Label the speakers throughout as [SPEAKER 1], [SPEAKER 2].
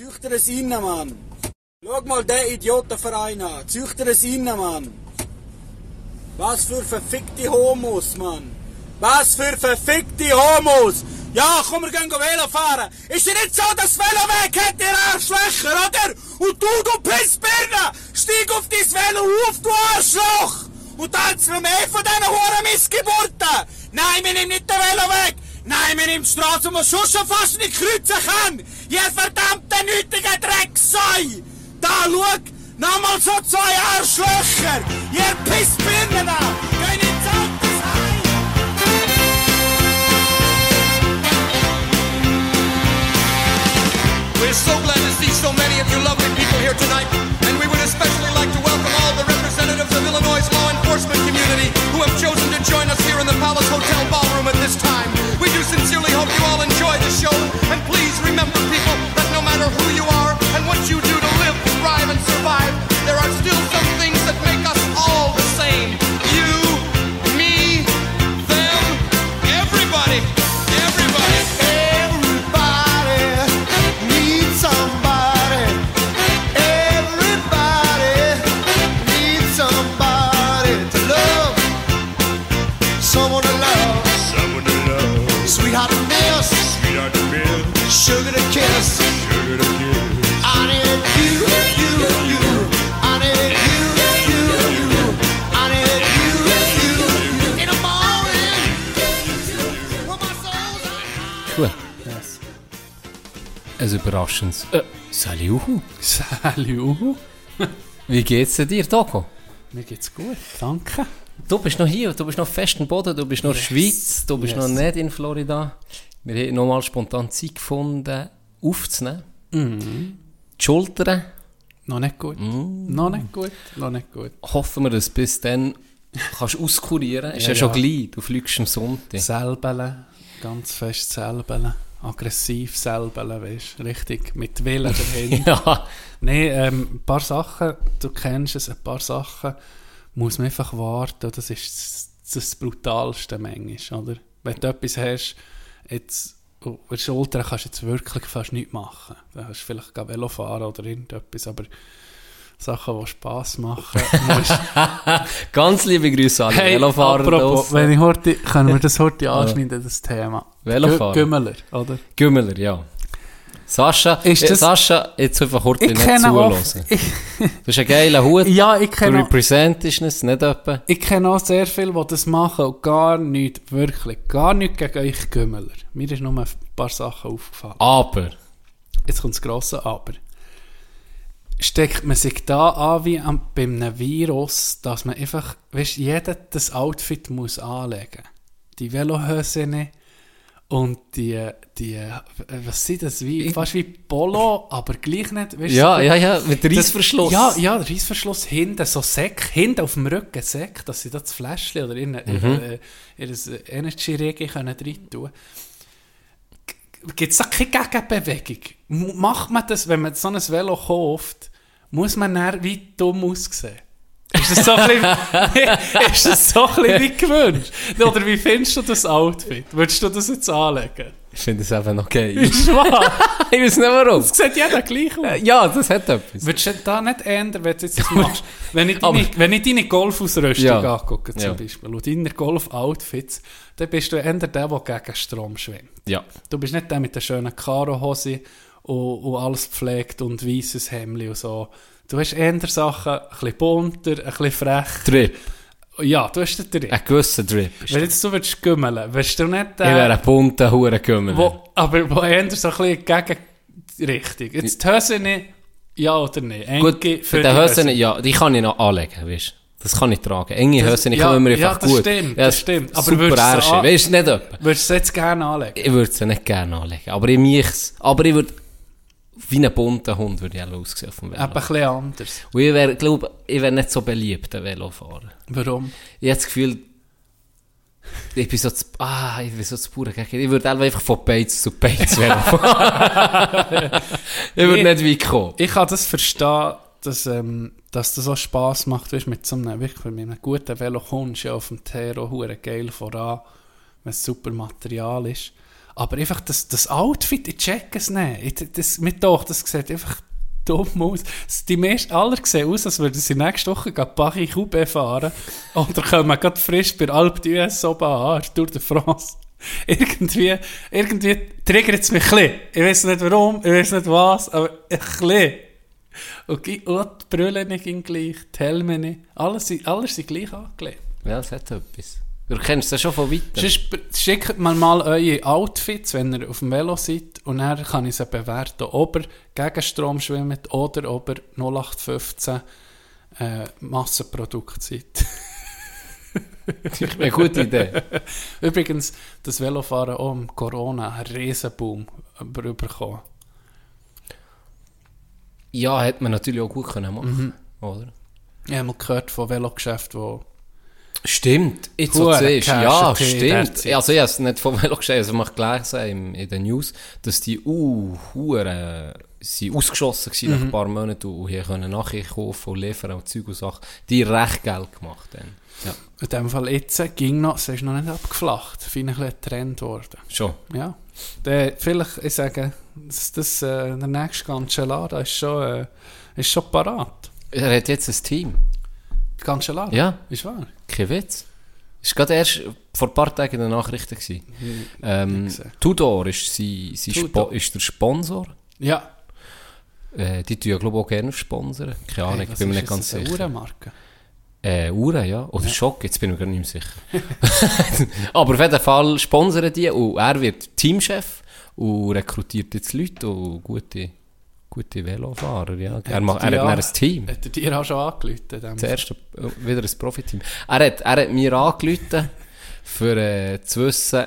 [SPEAKER 1] Züchter es rein, Mann. Schau mal den Idiotenverein an. Züchter es rein, Mann. Was für verfickte Homos, Mann. Was für verfickte Homos. Ja, komm, wir gehen Velo fahren. Ist ja nicht so, dass Veloweg hat, ihr Arschlöcher, oder? Und du, du Pissbirne, steig auf dein Velo auf, du Arschloch! Und tanzen wir mehr von diesen Huren Missgeburten! Nein, wir nehmen nicht den Veloweg! Nein, wir nehmen die Straße, wo man schon schon fast nicht kreuzen kann! Da, schau! Nochmal so zwei Arschlöcher! Ihr Pissbirnen! Altersheim!
[SPEAKER 2] We're so glad to see so many of you lovely people here tonight, and we would especially like to welcome all the representatives of Illinois' law enforcement community who have chosen to join us here in the Palace Hotel ballroom at this time. We do sincerely hope you all enjoy the show, remember, people, that no matter who you are and what you do
[SPEAKER 3] Sugar to kiss.
[SPEAKER 4] sugar to kiss.
[SPEAKER 3] I need you, you, you. I need you, you, you. I need you, you, you. In the morning. When my soul's on
[SPEAKER 5] Gut. Ein überraschendes. Äh, Saliuhu.
[SPEAKER 6] Salut.
[SPEAKER 5] Wie geht's dir, Togo?
[SPEAKER 6] Mir geht's gut, danke.
[SPEAKER 5] Du bist noch hier, du bist noch fest im Boden, du bist noch in der Schweiz, du bist
[SPEAKER 6] Yes.
[SPEAKER 5] noch nicht in Florida. Wir haben nochmal spontan Zeit gefunden, aufzunehmen.
[SPEAKER 6] Mhm.
[SPEAKER 5] Die Schultern
[SPEAKER 6] Noch nicht gut.
[SPEAKER 5] Mm.
[SPEAKER 6] Noch nicht gut. Noch nicht gut.
[SPEAKER 5] hoffen wir, dass du bis dann kannst auskurieren. Ist ja,
[SPEAKER 6] Ja,
[SPEAKER 5] schon gleich, du fliegst am Sonntag.
[SPEAKER 6] Selbeln. Ganz fest selbeln. Aggressiv selbeln, weißt du. Richtig. Mit Willen dahinter.
[SPEAKER 5] ja,
[SPEAKER 6] Nein, ähm, ein paar Sachen, du kennst es, ein paar Sachen muss man einfach warten. Das ist das, das Brutalste manchmal, oder? Wenn du etwas hast, jetzt auf der Schulter kannst du jetzt wirklich fast nichts machen. Da hast du vielleicht gar Velo fahren oder irgendetwas, aber Sachen, die Spass machen,
[SPEAKER 5] ganz liebe Grüße an die Velofahrer
[SPEAKER 6] apropos, wenn ich heute, können wir das heute anschneiden, das Thema.
[SPEAKER 5] Velofahrer.
[SPEAKER 6] Gü- Gümmeler, oder?
[SPEAKER 5] Gümmeler, ja. Sascha,
[SPEAKER 6] Ist
[SPEAKER 5] äh,
[SPEAKER 6] das-
[SPEAKER 5] Sascha, jetzt einfach kurz
[SPEAKER 6] Ich
[SPEAKER 5] nicht zuhören. Du hast einen geilen Hut,
[SPEAKER 6] ja, ich
[SPEAKER 5] du
[SPEAKER 6] kenne auch-
[SPEAKER 5] representest es, nicht etwa.
[SPEAKER 6] Ich kenne auch sehr viele, die das machen und gar nichts, wirklich, gar nichts gegen euch Gümmeler. Mir ist nur ein paar Sachen aufgefallen.
[SPEAKER 5] Aber,
[SPEAKER 6] Jetzt kommt das grosse Aber. Steckt man sich da an wie am, bei einem Virus, dass man einfach, weißt jeder das Outfit muss anlegen. Die Velohösen und die, die, was sind das, wie, fast wie Polo, aber gleich nicht, weißt
[SPEAKER 5] ja,
[SPEAKER 6] so-
[SPEAKER 5] ja, ja, mit
[SPEAKER 6] das-
[SPEAKER 5] Reissverschluss.
[SPEAKER 6] Ja, ja, Reissverschluss hinten, so Säck, hinten auf dem Rücken Säck, dass sie da das Fläschchen oder in,
[SPEAKER 5] Mhm.
[SPEAKER 6] äh, ihr Energy-Regen können rein tun Gibt es da keine Gegenbewegung? Macht man das, wenn man so ein Velo kauft, muss man dann wie dumm aussehen? Ist das so ein bisschen, ist das so ein wie gewünscht? Oder wie findest du das Outfit? Würdest du das jetzt anlegen?
[SPEAKER 5] Ich finde es einfach noch geil.
[SPEAKER 6] Ist wahr?
[SPEAKER 5] ich weiß nicht warum.
[SPEAKER 6] Das sieht jeder gleich aus.
[SPEAKER 5] Äh, Ja, das hat etwas.
[SPEAKER 6] Würdest du da nicht ändern, wenn du jetzt das machst? wenn, ich deine, wenn ich deine Golfausrüstung
[SPEAKER 5] Ja.
[SPEAKER 6] angucke, zum
[SPEAKER 5] Ja.
[SPEAKER 6] Beispiel, und deine Golf-Outfits, dann bist du eher der, der gegen Strom schwimmt.
[SPEAKER 5] Ja.
[SPEAKER 6] Du bist nicht der mit der schönen Karohose und, und alles gepflegt und weißes Hemd und so. Du hast eher Sachen, ein bisschen bunter, ein bisschen frech.
[SPEAKER 5] Drip.
[SPEAKER 6] Ja, du hast den Drip.
[SPEAKER 5] Ein gewisser Drip. Ist
[SPEAKER 6] Wenn jetzt du würdest gümmeln, wirst du nicht
[SPEAKER 5] ich wäre
[SPEAKER 6] der,
[SPEAKER 5] ein bunter Hurengümmel.
[SPEAKER 6] wo, aber wo eher so ein bisschen gegen Richtung. Jetzt die Hose nicht, ja oder nein?
[SPEAKER 5] Gut, für die
[SPEAKER 6] die
[SPEAKER 5] Hösen, ja, die kann ich noch anlegen, weißt du. Das kann ich tragen. Enge
[SPEAKER 6] Das-
[SPEAKER 5] Hösen, ich
[SPEAKER 6] ja,
[SPEAKER 5] komme mir
[SPEAKER 6] ja,
[SPEAKER 5] einfach
[SPEAKER 6] das
[SPEAKER 5] gut.
[SPEAKER 6] stimmt,
[SPEAKER 5] Ja,
[SPEAKER 6] das stimmt. Aber
[SPEAKER 5] super
[SPEAKER 6] würdest du sie
[SPEAKER 5] Ärsche. Weißt du, nicht etwa.
[SPEAKER 6] Würdest du es jetzt gerne anlegen?
[SPEAKER 5] Ich würde sie nicht gerne anlegen. Aber ich mich's. Aber ich würde, wie ein bunter Hund würde ich auch aussehen auf dem Velo.
[SPEAKER 6] Eben ein bisschen anders.
[SPEAKER 5] Und ich wäre, glaube ich, wäre nicht so beliebt, ein Velofahrer.
[SPEAKER 6] Warum?
[SPEAKER 5] Ich habe das Gefühl, ich bin so zu, ah, ich bin so zu pure. Ich würde einfach von Beiz zu Beiz Velo fahren. ich würde nicht weit kommen.
[SPEAKER 6] Ich kann das verstehen, dass, ähm, dass das auch Spass macht, weißt, mit so einem, wirklich, mit einem guten Velo kommst du ja auf dem Tero hure geil voran, wenn es super Material ist. Aber einfach das, das Outfit, ich check es nicht. Ich, das, mit doch, das sieht einfach dumm aus. Es- Die meisten, alle sehen aus, als würden sie nächste Woche Paris QB fahren. Oder kommen gerade frisch bei Alpe d'Huez oben an, Tour de France. Irgendwie, irgendwie triggert es mich ein bisschen. Ich weiß nicht warum, ich weiß nicht was, aber ein bisschen. Und, und die Brille nicht gleich, die Helme nicht. Alles, alles sind gleich angelegt.
[SPEAKER 5] Ja, das hat etwas. Du kennst das schon von weitem.
[SPEAKER 6] Schickt mir mal eure Outfits, wenn ihr auf dem Velo seid, und dann kann ich sie bewerten, ob ihr gegen Strom schwimmt oder ob ihr 0815 äh, Massenprodukt seid.
[SPEAKER 5] Eine gute Idee.
[SPEAKER 6] Übrigens, das Velofahren auch im Corona einen Riesenboom bekommen.
[SPEAKER 5] Ja, hätte man natürlich auch gut können machen oder?
[SPEAKER 6] Ich habe mal gehört von Velogeschäften, wo
[SPEAKER 5] Stimmt, jetzt so
[SPEAKER 6] Hure
[SPEAKER 5] siehst ja,
[SPEAKER 6] in
[SPEAKER 5] stimmt. Also ich habe es nicht von Velo gesehen, also ich gelesen im, in den News, dass die uh, hure sie ausgeschossen waren
[SPEAKER 6] Mhm.
[SPEAKER 5] nach ein paar Monaten und hier können nachher kaufen und liefern und Zeug und Sachen. Die recht Geld gemacht haben. Ja,
[SPEAKER 6] in dem Fall jetzt ging noch, es ist noch nicht abgeflacht, finde ich ein Trend geworden.
[SPEAKER 5] schon.
[SPEAKER 6] Ja. Der, vielleicht, ich sage, das, das, äh, der nächste Cancellara ist schon, äh, ist schon parat.
[SPEAKER 5] Er hat jetzt ein Team.
[SPEAKER 6] Cancellara?
[SPEAKER 5] Ja.
[SPEAKER 6] Ist wahr?
[SPEAKER 5] Kein Witz. Ist gerade erst vor ein paar Tagen in den Nachrichten gewesen. Ähm. Tudor ist, sie, sie
[SPEAKER 6] Tudor.
[SPEAKER 5] Ist der Sponsor.
[SPEAKER 6] Ja.
[SPEAKER 5] Äh, die tun ja, glaube ich, auch gerne sponsern. Keine Ahnung, ich bin mir nicht ganz sicher.
[SPEAKER 6] Uhrenmarke.
[SPEAKER 5] Äh, Uhren, ja. Oder Schock, jetzt bin ich mir gar nicht mehr sicher. Aber auf jeden Fall sponsern die und er wird Teamchef und rekrutiert jetzt Leute und gute, gute Velofahrer, ja. Er, macht, er hat
[SPEAKER 6] an-
[SPEAKER 5] ein Team.
[SPEAKER 6] Hat er dir auch schon angerufen?
[SPEAKER 5] erste, äh, wieder ein Profiteam. Er hat, er hat mir angerufen, für äh, zu wissen,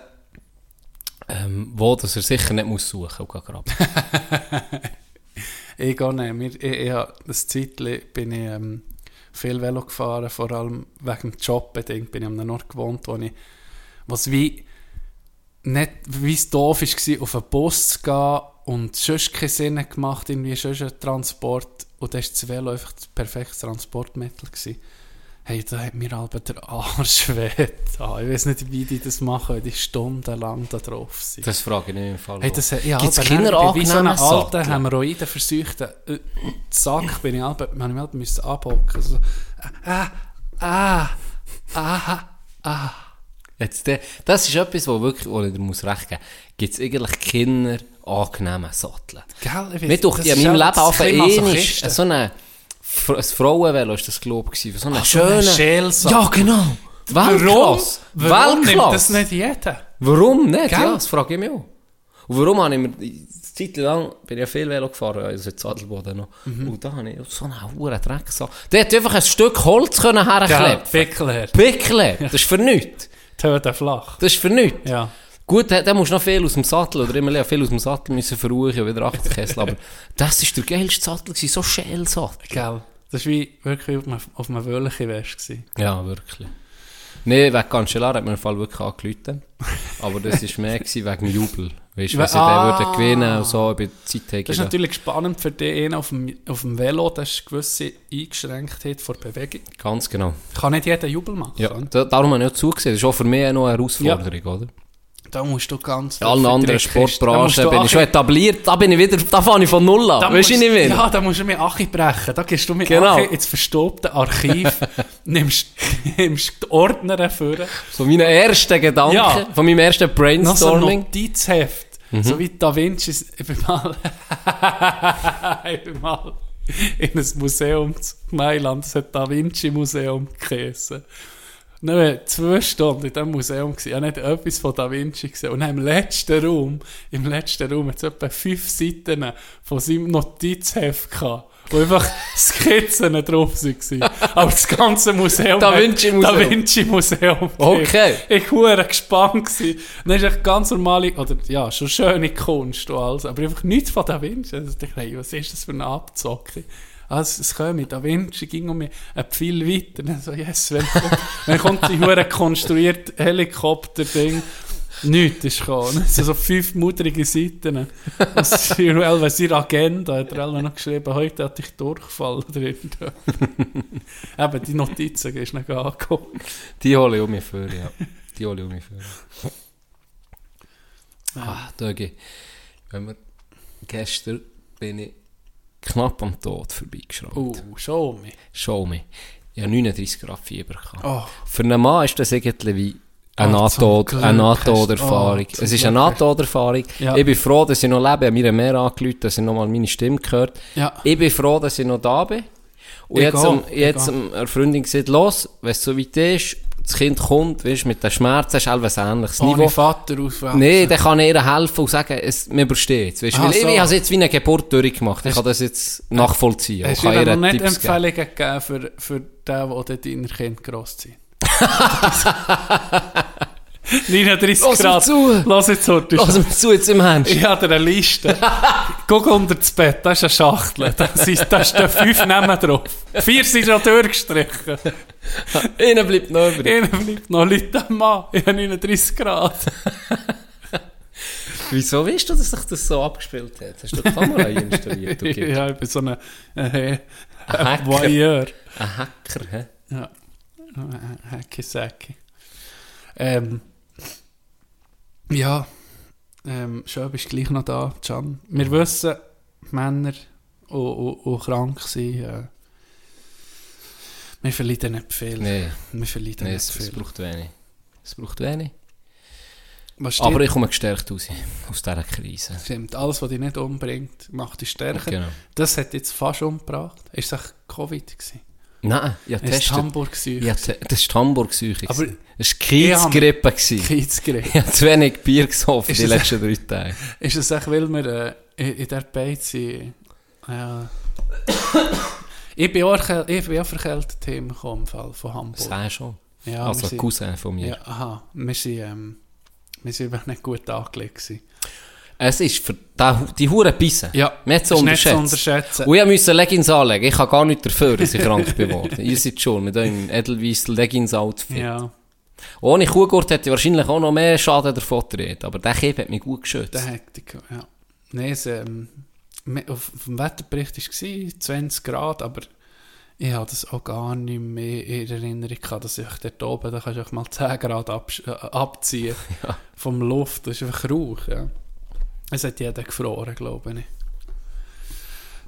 [SPEAKER 5] ähm, wo dass er sicher nicht muss suchen muss.
[SPEAKER 6] Ich gehe nicht. Ich, ich, hab- das Zeitchen bin ich ähm, viel Velo gefahren, vor allem wegen dem Job bedingt. Bin ich an einem Ort gewohnt, wo ich, was wie nicht, wie es doof war, auf einen Bus zu gehen und sonst keinen Sinn gemacht, irgendwie sonst ein Transport. Und da war das Velo einfach das perfekte Transportmittel. Gewesen. Hey, da hat mir aber der Arsch weh. getan. Ich weiß nicht, wie die das machen, die stundenlang da drauf sind.
[SPEAKER 5] Das frage ich nicht im Fall.
[SPEAKER 6] Hey, das, ja,
[SPEAKER 5] Gibt's
[SPEAKER 6] aber dann- Wie so einen alten? Hämorrhoiden versuchten äh, Sack bin ich halb, man halb müssen abhocken. So, ah, ah, ah, ah.
[SPEAKER 5] Jetzt, das ist etwas, wo wirklich, wo ich dir muss recht geben Gibt es eigentlich Kinder angenehmen Sattel?
[SPEAKER 6] Gell,
[SPEAKER 5] Mir
[SPEAKER 6] das
[SPEAKER 5] in meinem
[SPEAKER 6] ja
[SPEAKER 5] Leben auf einmal so eine, ein Frauenvelo ist das, glaube ich, so eine
[SPEAKER 6] Ach, so ein
[SPEAKER 5] schöne...
[SPEAKER 6] Schälsack.
[SPEAKER 5] Ja, genau.
[SPEAKER 6] Warum,
[SPEAKER 5] Weltklasse.
[SPEAKER 6] warum nimmt
[SPEAKER 5] Weltklasse.
[SPEAKER 6] das nicht jeder?
[SPEAKER 5] Warum nicht?
[SPEAKER 6] Gell?
[SPEAKER 5] Ja, das frage ich mich auch. Und warum habe ich mir, eine Zeit lang bin ich ja viel Velo gefahren, also in Zadelboden noch.
[SPEAKER 6] Mhm.
[SPEAKER 5] Und da habe ich so einen hohen Drecksack. Der hätte einfach ein Stück Holz können
[SPEAKER 6] Gell,
[SPEAKER 5] herklepfen.
[SPEAKER 6] Pickelher.
[SPEAKER 5] Pickeln, das ist für nichts.
[SPEAKER 6] Töten flach.
[SPEAKER 5] Das ist für nichts.
[SPEAKER 6] Ja.
[SPEAKER 5] Gut, da, da musst du noch viel aus dem Sattel, oder immer viel aus dem Sattel müssen verruchen und wieder Achtkessel, aber das ist der geilste Sattel gewesen, so Schälsattel.
[SPEAKER 6] Gell. Das war wie wirklich auf einem, auf einem.
[SPEAKER 5] Ja, wirklich. Nee, wegen Cancellara hat mir im Fall wirklich angerufen. Aber das war mehr gewesen wegen Jubel. Weißt du, wenn sie
[SPEAKER 6] Ah.
[SPEAKER 5] den würden gewinnen und so, bei Zeit
[SPEAKER 6] Das ist natürlich spannend für den auf dem, auf dem Velo, das ist eine gewisse Eingeschränktheit vor Bewegung.
[SPEAKER 5] Ganz genau.
[SPEAKER 6] Kann nicht jeder Jubel machen.
[SPEAKER 5] Ja, da, darum habe ich auch zugesehen. Das ist auch für mich noch eine Herausforderung, oder?
[SPEAKER 6] Da musst du ganz
[SPEAKER 5] In allen anderen Sportbranchen bin ich schon etabliert. Da bin ich wieder, da fange ich von Null an.
[SPEAKER 6] da
[SPEAKER 5] Weißt du
[SPEAKER 6] musst-
[SPEAKER 5] nicht mehr?
[SPEAKER 6] Ja, da musst du mit Achi brechen. Da gehst du mit
[SPEAKER 5] Genau.
[SPEAKER 6] Achi ins verstopfte Archiv, nimmst, nimmst die Ordner vor,
[SPEAKER 5] So meine ersten Gedanken,
[SPEAKER 6] Ja.
[SPEAKER 5] von meinem ersten
[SPEAKER 6] noch so ein
[SPEAKER 5] Brainstorming.
[SPEAKER 6] Notizheft, so wie Da Vinci. Ich bin mal, ich bin mal in ein Museum zu Mailand, das hat Da Vinci Museum geheissen. Dann waren wir zwei Stunden in diesem Museum. gewesen. Ich habe nicht etwas von Da Vinci gesehen. Und im letzten Raum, im letzten Raum, hat es etwa fünf Seiten von seinem Notizheft gehabt, wo einfach Skizzen drauf waren. Aber das ganze Museum.
[SPEAKER 5] Da Vinci Museum.
[SPEAKER 6] Da Vinci Museum.
[SPEAKER 5] Okay.
[SPEAKER 6] Ich war gespannt. Gewesen. Dann ist echt ganz normale, oder ja, schon schöne Kunst und alles, aber einfach nichts von Da Vinci. Also ich dachte, hey, was ist das für eine Abzocke? Also, es käme, Da Vinci ging um mich viel weiter. Dann so, yes, wenn, wenn kommt die hure konstruiert Helikopter-Ding. Nichts ist gekommen. So, so fünf mutterige Seiten. Und Cyril, seine Agenda hat er noch geschrieben, heute hatte ich Durchfall drin. Eben, die Notizen ist nicht angekommen.
[SPEAKER 5] Die hole ich um mich vor, ja. Die hole ich um mich vor. Ah, Dögi. Wenn wir, gestern bin ich knapp am Tod vorbeigeschraubt.
[SPEAKER 6] Oh, schon mich.
[SPEAKER 5] Schau mich. Ich habe 39 Grad Fieber.
[SPEAKER 6] Oh.
[SPEAKER 5] Für einen Mann ist das irgendwie wie eine
[SPEAKER 6] Oh,
[SPEAKER 5] Nahtod- eine Nahtoderfahrung.
[SPEAKER 6] oh,
[SPEAKER 5] es ist eine Nahtoderfahrung.
[SPEAKER 6] Ja.
[SPEAKER 5] Ich bin froh, dass ich noch lebe. Ich habe mir mehr angerufen, dass ich noch mal meine Stimme gehört
[SPEAKER 6] Ja.
[SPEAKER 5] Ich bin froh, dass ich noch da bin. Und
[SPEAKER 6] Ich
[SPEAKER 5] jetzt, am- jetzt am- einer Freundin gesagt, los, wenn es so weit ist, das Kind kommt, weißt, mit den Schmerzen, ist etwas ähnliches
[SPEAKER 6] Ohne
[SPEAKER 5] Niveau.
[SPEAKER 6] Vater aufwachsen.
[SPEAKER 5] Nein, dann kann ihr helfen und sagen, es, wir überstehen es.
[SPEAKER 6] Ah,
[SPEAKER 5] weil ich,
[SPEAKER 6] so.
[SPEAKER 5] ich habe es jetzt wie eine Geburt durchgemacht. Ich kann das jetzt nachvollziehen.
[SPEAKER 6] Hast du dir noch nicht
[SPEAKER 5] Tipps geben.
[SPEAKER 6] Empfehlungen gegeben für, für den, der deine Kinder grosszieht? 39
[SPEAKER 5] Lass
[SPEAKER 6] Grad.
[SPEAKER 5] zu.
[SPEAKER 6] Lass jetzt so. du-
[SPEAKER 5] Lass mir zu jetzt im Hand.
[SPEAKER 6] Ich habe eine Liste. Guck unter das Bett, da ist eine Schachtel. Da, sind, da fünf Namen drauf. Vier sind schon durchgestrichen.
[SPEAKER 5] Innen bleibt noch übrig.
[SPEAKER 6] Einer bleibt noch Leute am Mann. Ich habe 39 Grad.
[SPEAKER 5] Wieso weißt du, dass sich das so abgespielt hat? Hast du die Kamera installiert? Okay.
[SPEAKER 6] Ja, ich bin so ein äh,
[SPEAKER 5] Ein Hacker.
[SPEAKER 6] Voyeur.
[SPEAKER 5] Ein Hacker, hä?
[SPEAKER 6] Ja. Hacki-Sacki. Ähm, ja, ähm, schön bist du gleich noch da, Can. Wir wissen, Männer, die krank sind, äh, wir verleiden nicht viel.
[SPEAKER 5] Nein,
[SPEAKER 6] Wir verleiden
[SPEAKER 5] nee, es, braucht wenig. Es braucht wenig. Aber ich komme gestärkt raus aus dieser Krise.
[SPEAKER 6] stimmt, alles, was dich nicht umbringt, macht dich stärker.
[SPEAKER 5] Genau.
[SPEAKER 6] Das hat jetzt fast umgebracht. Ist echt Covid gewesen?
[SPEAKER 5] Nein, habe
[SPEAKER 6] Es ist. Hamburg.
[SPEAKER 5] Ja, das war die Hamburg-Seuche.
[SPEAKER 6] Aber-.
[SPEAKER 5] Es war Kiezgrippe.
[SPEAKER 6] Kiezgerät.
[SPEAKER 5] Ich habe zu wenig Bier gesoffen
[SPEAKER 6] Ist
[SPEAKER 5] die letzten drei Tage.
[SPEAKER 6] Ist es echt, weil wir äh, in, der Beiz sind? Ja. Ich bin auch, ich bin auch verkältet im Fall von Hamburg.
[SPEAKER 5] Das schon.
[SPEAKER 6] Ja,
[SPEAKER 5] also
[SPEAKER 6] sind-
[SPEAKER 5] Cousin von mir.
[SPEAKER 6] Ja, aha. Wir sind, ähm, wir sind einfach nicht gut angelegt gewesen.
[SPEAKER 5] Es ist für die, die Huren Bissen.
[SPEAKER 6] Ja,
[SPEAKER 5] nicht zu
[SPEAKER 6] nicht zu
[SPEAKER 5] unterschätzen. Und ich musste Leggings anlegen. Ich kann gar nicht dafür, dass ich krank geworden Ihr seid schon mit eurem Edelweiss Leggings-Outfit.
[SPEAKER 6] Ja,
[SPEAKER 5] Ohne Kuhgurt hätte ich wahrscheinlich auch noch mehr Schaden davon getragen. Aber der Kieb hat mich gut geschützt.
[SPEAKER 6] der Hektik, ja. Nein, es, ähm, auf, dem Wetterbericht war es 20 Grad, aber ich habe das auch gar nicht mehr in Erinnerung gehabt, dass ich dort oben, da kannst du auch mal 10 Grad absch- äh, abziehen vom Luft, das ist einfach Rauch, ja. Es hat jeder gefroren, glaube ich.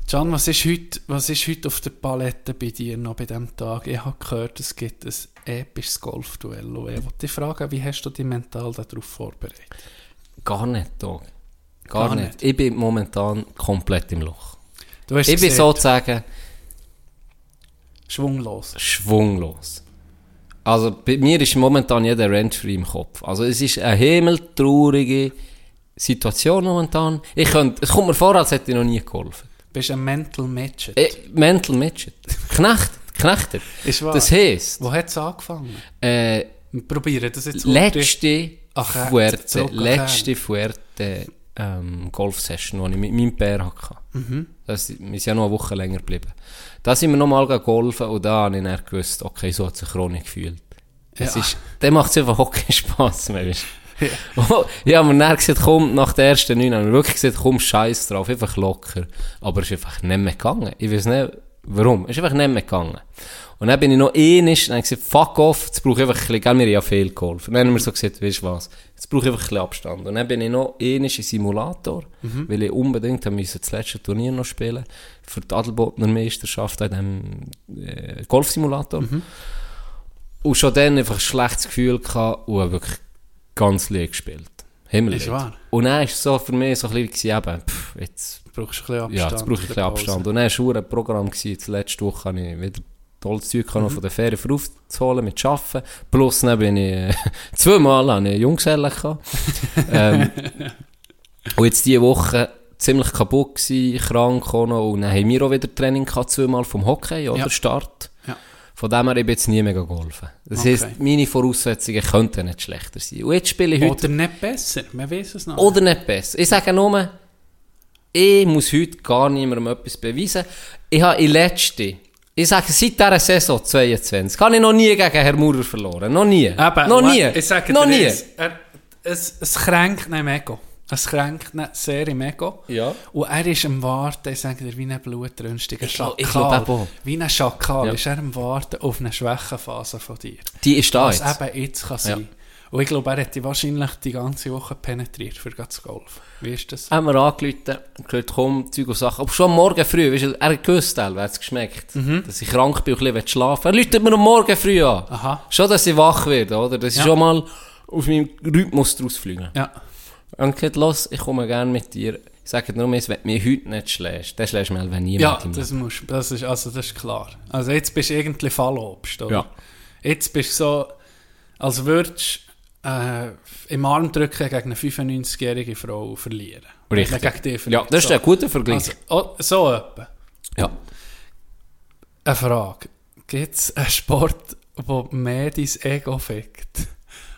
[SPEAKER 6] Can, was ist, heute, was ist heute auf der Palette bei dir noch bei diesem Tag? Ich habe gehört, es gibt ein episches Golfduell. Ich wollte dich fragen, wie hast du dich mental darauf vorbereitet?
[SPEAKER 5] Gar nicht, Dog. Gar,
[SPEAKER 6] Gar
[SPEAKER 5] nicht.
[SPEAKER 6] nicht.
[SPEAKER 5] Ich bin momentan komplett im Loch.
[SPEAKER 6] Du hast
[SPEAKER 5] Ich bin sozusagen
[SPEAKER 6] schwunglos.
[SPEAKER 5] schwunglos. Also bei mir ist momentan jeder Rent-free im Kopf. Also es ist eine himmeltraurige Situation momentan. Ich könnte, es kommt mir vor, als hätte ich noch nie geholfen.
[SPEAKER 6] Du bist ein Mental Midget.
[SPEAKER 5] Äh, Mental Midget. Knecht, knechtet.
[SPEAKER 6] Ist wahr.
[SPEAKER 5] Das heisst,
[SPEAKER 6] Wo hat es angefangen?
[SPEAKER 5] äh,
[SPEAKER 6] Wir probieren das jetzt
[SPEAKER 5] letzte
[SPEAKER 6] äh,
[SPEAKER 5] Fuerte,
[SPEAKER 6] zurück an
[SPEAKER 5] letzte Fuerte ähm, Golf-Session, die ich mit meinem Bär hatte.
[SPEAKER 6] Mhm.
[SPEAKER 5] Das, wir sind ja noch eine Woche länger geblieben. Da sind wir nochmal golfen und da habe ich dann gewusst, okay, so hat sich Krone gefühlt. Es
[SPEAKER 6] Ja.
[SPEAKER 5] ist, dann macht es einfach auch keinen Spass mehr. Weißt? Ja. ich habe mir dann gesagt, komm, nach der ersten neun, habe ich wirklich gesagt, komm, scheiß drauf, einfach locker. Aber es ist einfach nicht mehr gegangen. Ich weiß nicht, warum. Es ist einfach nicht mehr gegangen. Und dann bin ich noch ähnlich, dann habe ich gesagt, fuck off, jetzt brauche ich einfach ein bisschen, mir ja viel geholfen. Dann haben wir so gesagt, weißt du was, jetzt brauche ich einfach ein bisschen Abstand. Und dann bin ich noch ähnlich im Simulator, weil ich unbedingt haben müssen das letzte Turnier noch spielen, für die Adelbotner Meisterschaft in diesem äh, Golfsimulator. Und schon dann einfach ein schlechtes Gefühl gehabt und habe wirklich ganz leer gespielt. Himmel.
[SPEAKER 6] Ist wahr.
[SPEAKER 5] Und dann war es so für mich so ein bisschen eben, pff, jetzt,
[SPEAKER 6] Du brauchst ein bisschen Abstand.
[SPEAKER 5] ja, jetzt brauche ich ein bisschen Abstand. Und dann war ein Programm, gewesen, jetzt letzte Woche habe ich wieder tolles Zeug mhm. von der Ferien voraufzuholen mit Arbeiten. Plus dann bin ich äh, zweimal an eine Junggeselle gehabt. ähm, und jetzt diese Woche ziemlich kaputt gewesen, krank auch noch. Und dann haben wir auch wieder Training gehabt, zweimal vom Hockey, oder?
[SPEAKER 6] Ja.
[SPEAKER 5] Start.
[SPEAKER 6] Ja.
[SPEAKER 5] Von dem her, ich jetzt nie mega geholfen. Das
[SPEAKER 6] Okay.
[SPEAKER 5] heisst, meine Voraussetzungen könnten nicht schlechter sein. Und jetzt spiele ich heute
[SPEAKER 6] Oder nicht besser, man weiß es noch.
[SPEAKER 5] oder nicht besser. Ich sage nur, ich muss heute gar niemandem etwas beweisen. Ich habe in letzte, ich sage seit dieser Saison 22, habe ich noch nie gegen Herrn Maurer verloren. Noch nie.
[SPEAKER 6] Eben,
[SPEAKER 5] noch nie.
[SPEAKER 6] Ich sage
[SPEAKER 5] noch nie.
[SPEAKER 6] eins, Er, es, es kränkt ihn im Ego. Es kränkt ihn sehr im Ego.
[SPEAKER 5] Ja.
[SPEAKER 6] Und er ist am Warten, ich sage dir, wie ein blutrünstiger Schakal.
[SPEAKER 5] ich glaub eben auch.
[SPEAKER 6] Wie ein Schakal
[SPEAKER 5] Ja.
[SPEAKER 6] ist er am Warten auf eine Schwächenphase von dir.
[SPEAKER 5] Die ist da
[SPEAKER 6] Was
[SPEAKER 5] jetzt.
[SPEAKER 6] eben jetzt kann sein. Und ich glaube, er hätte wahrscheinlich die ganze Woche penetriert für das Golf. Wie ist das?
[SPEAKER 5] Haben wir angerufen, gesagt, komm, Zeug und Sachen. Aber schon am Morgen früh, weißt du, er hat gewusst, er hat es geschmeckt, dass ich krank bin und ein bisschen schlafen. Er läutet mir am Morgen früh an.
[SPEAKER 6] Aha.
[SPEAKER 5] Schon, dass ich wach werde, oder? Das ist
[SPEAKER 6] Ja.
[SPEAKER 5] schon mal aus meinem Rhythmus draus fliegen.
[SPEAKER 6] Ja.
[SPEAKER 5] Und gesagt, los, ich komme gerne mit dir. Ich sage nur, eins, wenn du mich heute nicht schlägst, dann schlägst du mich wenn
[SPEAKER 6] Ja,
[SPEAKER 5] niemand im
[SPEAKER 6] das, musst, das, ist, also das ist klar. Also jetzt bist du irgendwie Fallobst, oder?
[SPEAKER 5] Ja.
[SPEAKER 6] Jetzt bist du so, als würdest du äh, im Armdrücken gegen eine 95-jährige Frau verlieren.
[SPEAKER 5] Richtig.
[SPEAKER 6] Gegen die
[SPEAKER 5] Ja, das ist
[SPEAKER 6] so.
[SPEAKER 5] ein guter Vergleich.
[SPEAKER 6] Also, oh, so etwa.
[SPEAKER 5] ja.
[SPEAKER 6] Eine Frage. Gibt es einen Sport, der mehr dein Ego fickt,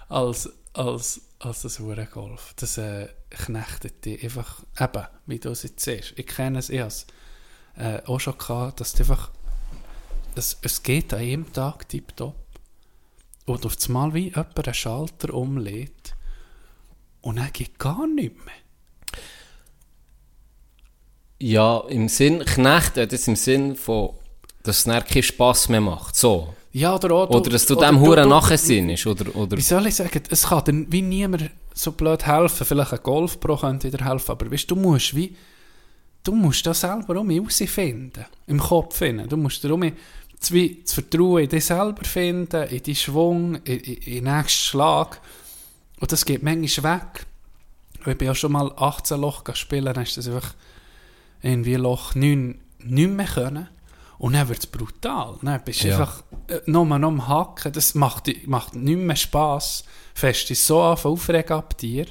[SPEAKER 6] als, als, als das Golf? Das äh, knechtet dich einfach, eben, wie du es jetzt siehst. Ich kenne es, ich habe es äh, auch schon gehabt, dass du einfach, es, es geht an jedem Tag tipptopp. Und auf das Mal wie jemand einen Schalter umlegt und dann geht gar nichts mehr.
[SPEAKER 5] Ja, im Sinn, Knecht, äh, das im Sinn von, dass es dann keinen Spass mehr macht. So.
[SPEAKER 6] Ja, oder, auch,
[SPEAKER 5] Oder dass du
[SPEAKER 6] oder
[SPEAKER 5] dem Huren nachher sinnst. Oder, oder,
[SPEAKER 6] Wie soll ich sagen, es kann dir wie niemand so blöd helfen. Vielleicht ein Golfpro könnte dir helfen, aber weißt, du musst wie, du musst das selber um herausfinden, im Kopf finden. Du musst darum das, Vertrauen in dich selber finden, in deinen Schwung, in, in, in den nächsten Schlag. Und das geht manchmal weg. Und ich bin ja schon mal 18 Loch spielen, dann ist das einfach irgendwie Loch 9 nicht mehr können. Und dann wird es brutal. Dann bist du
[SPEAKER 5] Ja.
[SPEAKER 6] einfach äh, nur noch am Hacken. Das macht, macht nicht mehr Spass. Fest ist so an aufregen ab dir.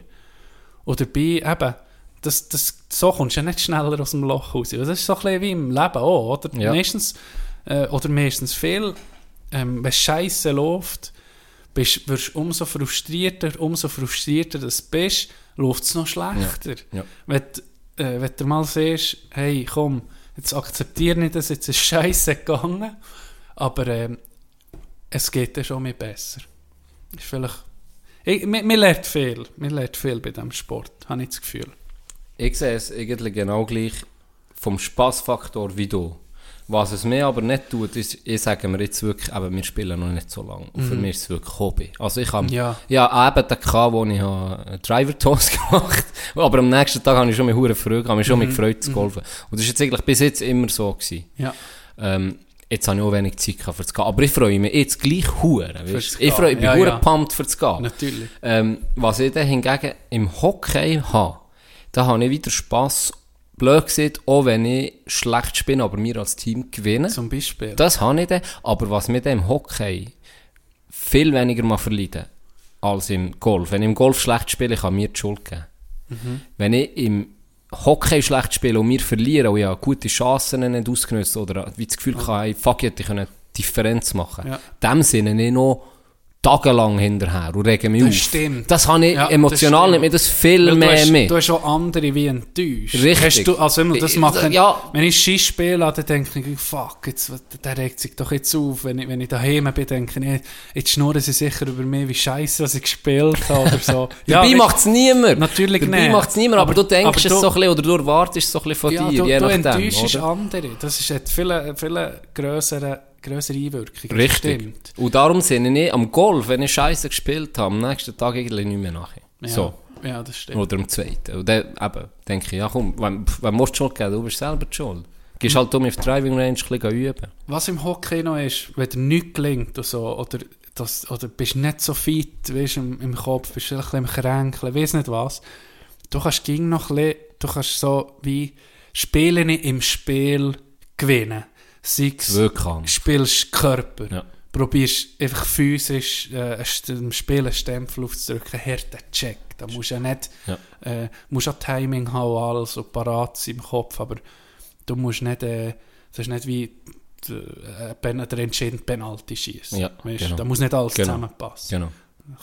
[SPEAKER 6] Und dabei eben, das, das, so kommst du ja nicht schneller aus dem Loch raus. Das ist so ein bisschen wie im Leben auch, oder?
[SPEAKER 5] Ja.
[SPEAKER 6] Meistens, äh, oder meistens viel, ähm, wenn Scheiße läuft, bist, wirst du umso frustrierter, umso frustrierter du bist, läuft es noch schlechter.
[SPEAKER 5] Ja.
[SPEAKER 6] Wenn, du, äh, wenn du mal siehst, hey, komm, jetzt akzeptiere ich das, jetzt ist Scheiße gegangen, aber ähm, es geht dann schon mehr besser. Ist vielleicht, ich, man, man lernt viel, man lernt viel bei diesem Sport, habe ich das Gefühl.
[SPEAKER 5] ich sehe es eigentlich genau gleich vom Spassfaktor wie du. Was es mir aber nicht tut, ist, ich sage mir jetzt wirklich, eben, wir spielen noch nicht so lange. Und für mich ist es wirklich Hobby. Also ich habe,
[SPEAKER 6] Mhm. Ja.
[SPEAKER 5] ja, eben den gehabt, wo ich habe Driver Toss gemacht aber am nächsten Tag habe ich schon mich hure früh, habe mich schon
[SPEAKER 6] Mhm.
[SPEAKER 5] mich gefreut zu golfen. Und das ist jetzt eigentlich bis jetzt immer so gewesen.
[SPEAKER 6] Ja.
[SPEAKER 5] Ähm, jetzt habe ich auch wenig Zeit gehabt, für zu gehen. Aber ich freue mich jetzt gleich hure. Ich freue mich
[SPEAKER 6] Ja,
[SPEAKER 5] hure
[SPEAKER 6] ja.
[SPEAKER 5] pumped für zu gehen.
[SPEAKER 6] Natürlich.
[SPEAKER 5] Ähm, was ich dann hingegen im Hockey habe, da habe ich wieder Spass. Blöd gesagt, auch wenn ich schlecht spiele, aber wir als Team gewinnen.
[SPEAKER 6] Zum Beispiel.
[SPEAKER 5] Das habe ich dann. Aber was dann im Hockey viel weniger mal verleiden als im Golf. Wenn ich im Golf schlecht spiele, kann mir die Schuld geben.
[SPEAKER 6] Mhm.
[SPEAKER 5] Wenn ich im Hockey schlecht spiele und wir verlieren und ich habe gute Chancen nicht ausgenutzt oder wie das Gefühl habe, hey, fuck, ich hätte eine Differenz machen.
[SPEAKER 6] Ja.
[SPEAKER 5] In dem Sinne nicht noch tagelang hinterher und rege mich
[SPEAKER 6] Das
[SPEAKER 5] auf.
[SPEAKER 6] stimmt.
[SPEAKER 5] Das habe ich
[SPEAKER 6] Ja,
[SPEAKER 5] emotional nimmt mir das viel
[SPEAKER 6] Weil du
[SPEAKER 5] mehr mit.
[SPEAKER 6] Du hast auch andere wie enttäuscht.
[SPEAKER 5] Richtig.
[SPEAKER 6] Du, also immer, das machen,
[SPEAKER 5] ja.
[SPEAKER 6] Wenn ich Ski spiele, dann denke ich, fuck, jetzt, der regt sich doch jetzt auf. Wenn ich, wenn ich daheim bin, denke ich, jetzt schnurren sie sicher über mich, wie scheiße, was ich gespielt habe oder so.
[SPEAKER 5] Dabei
[SPEAKER 6] weißt-
[SPEAKER 5] macht es niemand.
[SPEAKER 6] Natürlich
[SPEAKER 5] Dabei
[SPEAKER 6] nicht.
[SPEAKER 5] macht es niemand, aber,
[SPEAKER 6] Aber-
[SPEAKER 5] du denkst
[SPEAKER 6] aber
[SPEAKER 5] es
[SPEAKER 6] du-
[SPEAKER 5] so ein bisschen, oder du erwartest es so ein bisschen von
[SPEAKER 6] ja,
[SPEAKER 5] dir,
[SPEAKER 6] du,
[SPEAKER 5] je
[SPEAKER 6] du
[SPEAKER 5] nachdem.
[SPEAKER 6] enttäuschst
[SPEAKER 5] oder?
[SPEAKER 6] andere. Das ist, hat viele, viele grössere Einwirkungen. Das
[SPEAKER 5] Richtig.
[SPEAKER 6] Stimmt.
[SPEAKER 5] Und darum sind ich am Golf, wenn ich Scheiße gespielt habe, am nächsten Tag eigentlich nicht mehr nachher.
[SPEAKER 6] Ja.
[SPEAKER 5] So.
[SPEAKER 6] Ja, das stimmt.
[SPEAKER 5] Oder am zweiten. Und dann eben, denke ich, ja komm, wenn, wenn musst du Schuld geben, du bist selber die schuld. Gehst halt um auf die Driving Range ein bisschen üben.
[SPEAKER 6] Was im Hockey noch ist, wenn dir nichts gelingt oder so, oder, das, oder bist nicht so fit, weißt, im, im Kopf, bist ein bisschen im Kränkeln, weiss nicht was, du kannst ging noch ein bisschen, du kannst so wie Spiele im Spiel gewinnen. Sei es, spielst Körper,
[SPEAKER 5] Ja.
[SPEAKER 6] probierst einfach physisch äh, im Spiel einen Stempel aufzudrücken, harten Check. Da musst du ja nicht,
[SPEAKER 5] Ja.
[SPEAKER 6] äh, musst auch Timing haben alles und parat sein im Kopf, aber du musst nicht, äh, das ist nicht wie äh, der entscheidende Penalty schießen.
[SPEAKER 5] Ja, genau.
[SPEAKER 6] Da muss nicht alles
[SPEAKER 5] Genau.
[SPEAKER 6] zusammenpassen.
[SPEAKER 5] Genau.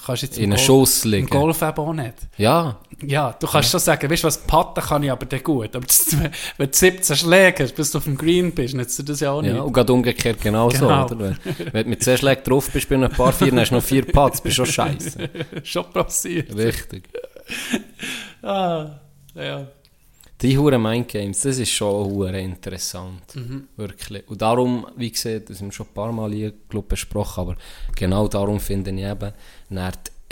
[SPEAKER 6] Kannst jetzt
[SPEAKER 5] In
[SPEAKER 6] im
[SPEAKER 5] einen Schuss
[SPEAKER 6] Im
[SPEAKER 5] liegen.
[SPEAKER 6] Golf eben auch nicht.
[SPEAKER 5] Ja,
[SPEAKER 6] Ja, du kannst schon sagen, weißt du was, Patten kann ich aber dann gut. Aber das, wenn du 17 Schläge hast, bis du auf dem Green bist, nützt dir das ja auch nicht.
[SPEAKER 5] ja. und gerade umgekehrt genauso.
[SPEAKER 6] Genau.
[SPEAKER 5] Oder? Wenn, wenn du mit 10 Schlägen drauf bist, bei einem paar vier, dann hast du noch vier Putts, bist schon scheiße.
[SPEAKER 6] Schon passiert.
[SPEAKER 5] Richtig.
[SPEAKER 6] Ah, ja.
[SPEAKER 5] Die Hure Mindgames, das ist schon hure interessant.
[SPEAKER 6] Mhm.
[SPEAKER 5] Wirklich. Und darum, wie gesagt, das haben wir schon ein paar Mal hier glaub, besprochen, aber genau darum finde ich eben, die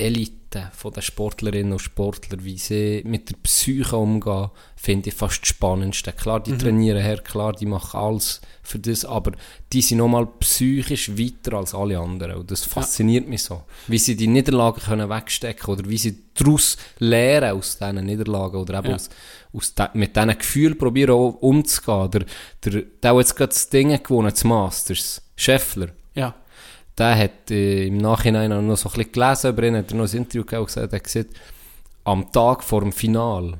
[SPEAKER 5] Elite von den Sportlerinnen und Sportlern, wie sie mit der Psyche umgehen, finde ich fast das Spannendste. Klar,
[SPEAKER 6] Mhm.
[SPEAKER 5] die trainieren her, klar, die machen alles für das, aber die sind nochmal psychisch weiter als alle anderen. Und das fasziniert mich so. Wie sie die Niederlagen können wegstecken oder wie sie daraus lernen aus diesen Niederlagen oder eben
[SPEAKER 6] Ja.
[SPEAKER 5] aus, aus de, mit diesen Gefühlen probieren umzugehen. Der, der, der jetzt gerade das Ding gewonnen, das Masters, Scheffler
[SPEAKER 6] Ja.
[SPEAKER 5] Der hat äh, im Nachhinein noch so ein bisschen gelesen über ihn, hat er noch ein Interview gegeben und gesagt, er hat gesagt, am Tag vor dem Final,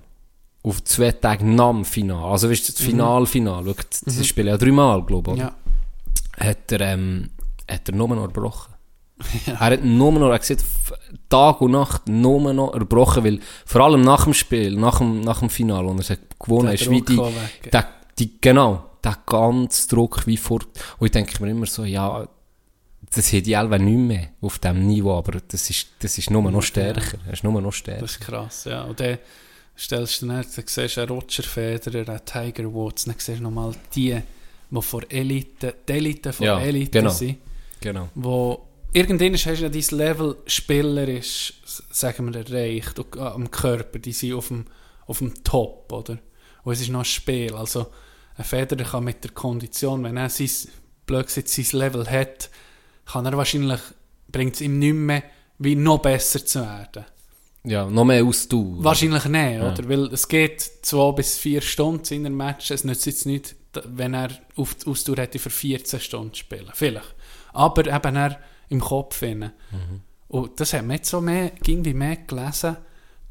[SPEAKER 5] auf zwei Tage nach dem Final, also weißt du, das Final-Final, schau, das- sie spielen ja dreimal, glaube ich?
[SPEAKER 6] Ja.
[SPEAKER 5] hat er, ähm, hat er nur noch erbrochen. Er hat nur noch, er hat gesagt, Tag und Nacht nur noch erbrochen, weil vor allem nach dem Spiel, nach dem, nach dem Final, und er sagt, gewonnen
[SPEAKER 6] Der
[SPEAKER 5] ist wie die, der, die, genau, der ganze Druck wie fort. Und ich denke mir immer so, ja, das hat die Elbe nicht mehr auf diesem Niveau, aber das ist, das ist nur noch stärker. Das ist nur noch stärker.
[SPEAKER 6] Das ist krass, ja. Und dann stellst du dann, dann siehst du einen Roger Federer, einen Tiger Woods, dann siehst du nochmal die, die vor Elite, die Elite von
[SPEAKER 5] Ja,
[SPEAKER 6] Elite
[SPEAKER 5] genau.
[SPEAKER 6] sind,
[SPEAKER 5] Genau.
[SPEAKER 6] wo irgendwann hast du ja dein Level spielerisch, sagen wir, erreicht, und, äh, am Körper, die sind auf dem, auf dem Top, oder? Und es ist noch ein Spiel, also ein Federer kann mit der Kondition, wenn er sein, blöd gesagt, sein Level hat, kann er wahrscheinlich, bringt es ihm nicht mehr, wie noch besser zu werden.
[SPEAKER 5] Ja, noch mehr Ausdauer.
[SPEAKER 6] Wahrscheinlich nicht, oder? Weil es geht zwei bis vier Stunden in einem Match. Es nützt jetzt nicht, wenn er auf die Ausdauer hätte für 14 Stunden spielen. Vielleicht. Aber eben er im Kopf finden. Und das hat man jetzt so mehr, ging wie mehr gelesen,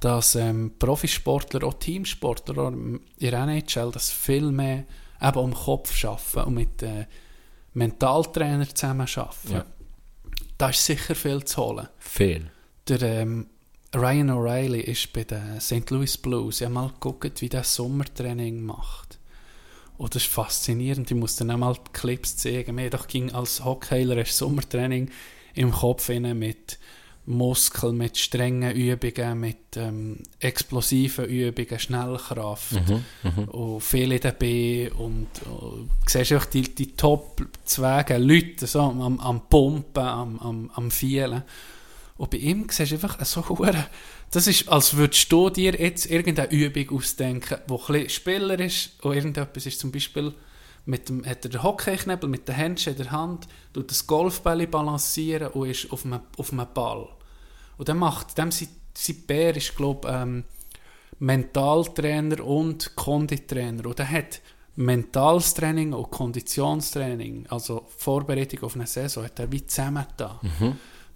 [SPEAKER 6] dass ähm, Profisportler, auch Teamsportler auch in der NHL, das viel mehr eben am Kopf arbeiten und mit äh, Mentaltrainer zusammen arbeiten.
[SPEAKER 5] Ja.
[SPEAKER 6] Da ist sicher viel zu holen.
[SPEAKER 5] Viel.
[SPEAKER 6] Der ähm, Ryan O'Reilly ist bei den St. Louis Blues. Ich habe mal geguckt, wie der Sommertraining macht. Und das ist faszinierend. Ich muss dann auch mal die Clips zeigen. Mir doch ging als Hockeyler ein Sommertraining im Kopf mit Muskeln, mit strengen Übungen, mit ähm, explosiven Übungen, Schnellkraft und viele dabei und, und du siehst einfach die, die Top-Zwege, Leute so am, am Pumpen, am, am, am Fielen. Und bei ihm siehst du einfach so hure. Das ist, als würdest du dir jetzt irgendeine Übung ausdenken, die ein bisschen Spieler ist und irgendetwas ist zum Beispiel mit dem, hat er den Hockeyknebel mit den Händchen in der Hand, tut das Golfbälle balancieren und ist auf einem, auf einem Ball. Und dann macht, dem sein, sein Bär ist, glaube ähm, Mentaltrainer und Konditrainer. Und er hat mentales Training und Konditionstraining, also Vorbereitung auf eine Saison, hat er wie zusammen da.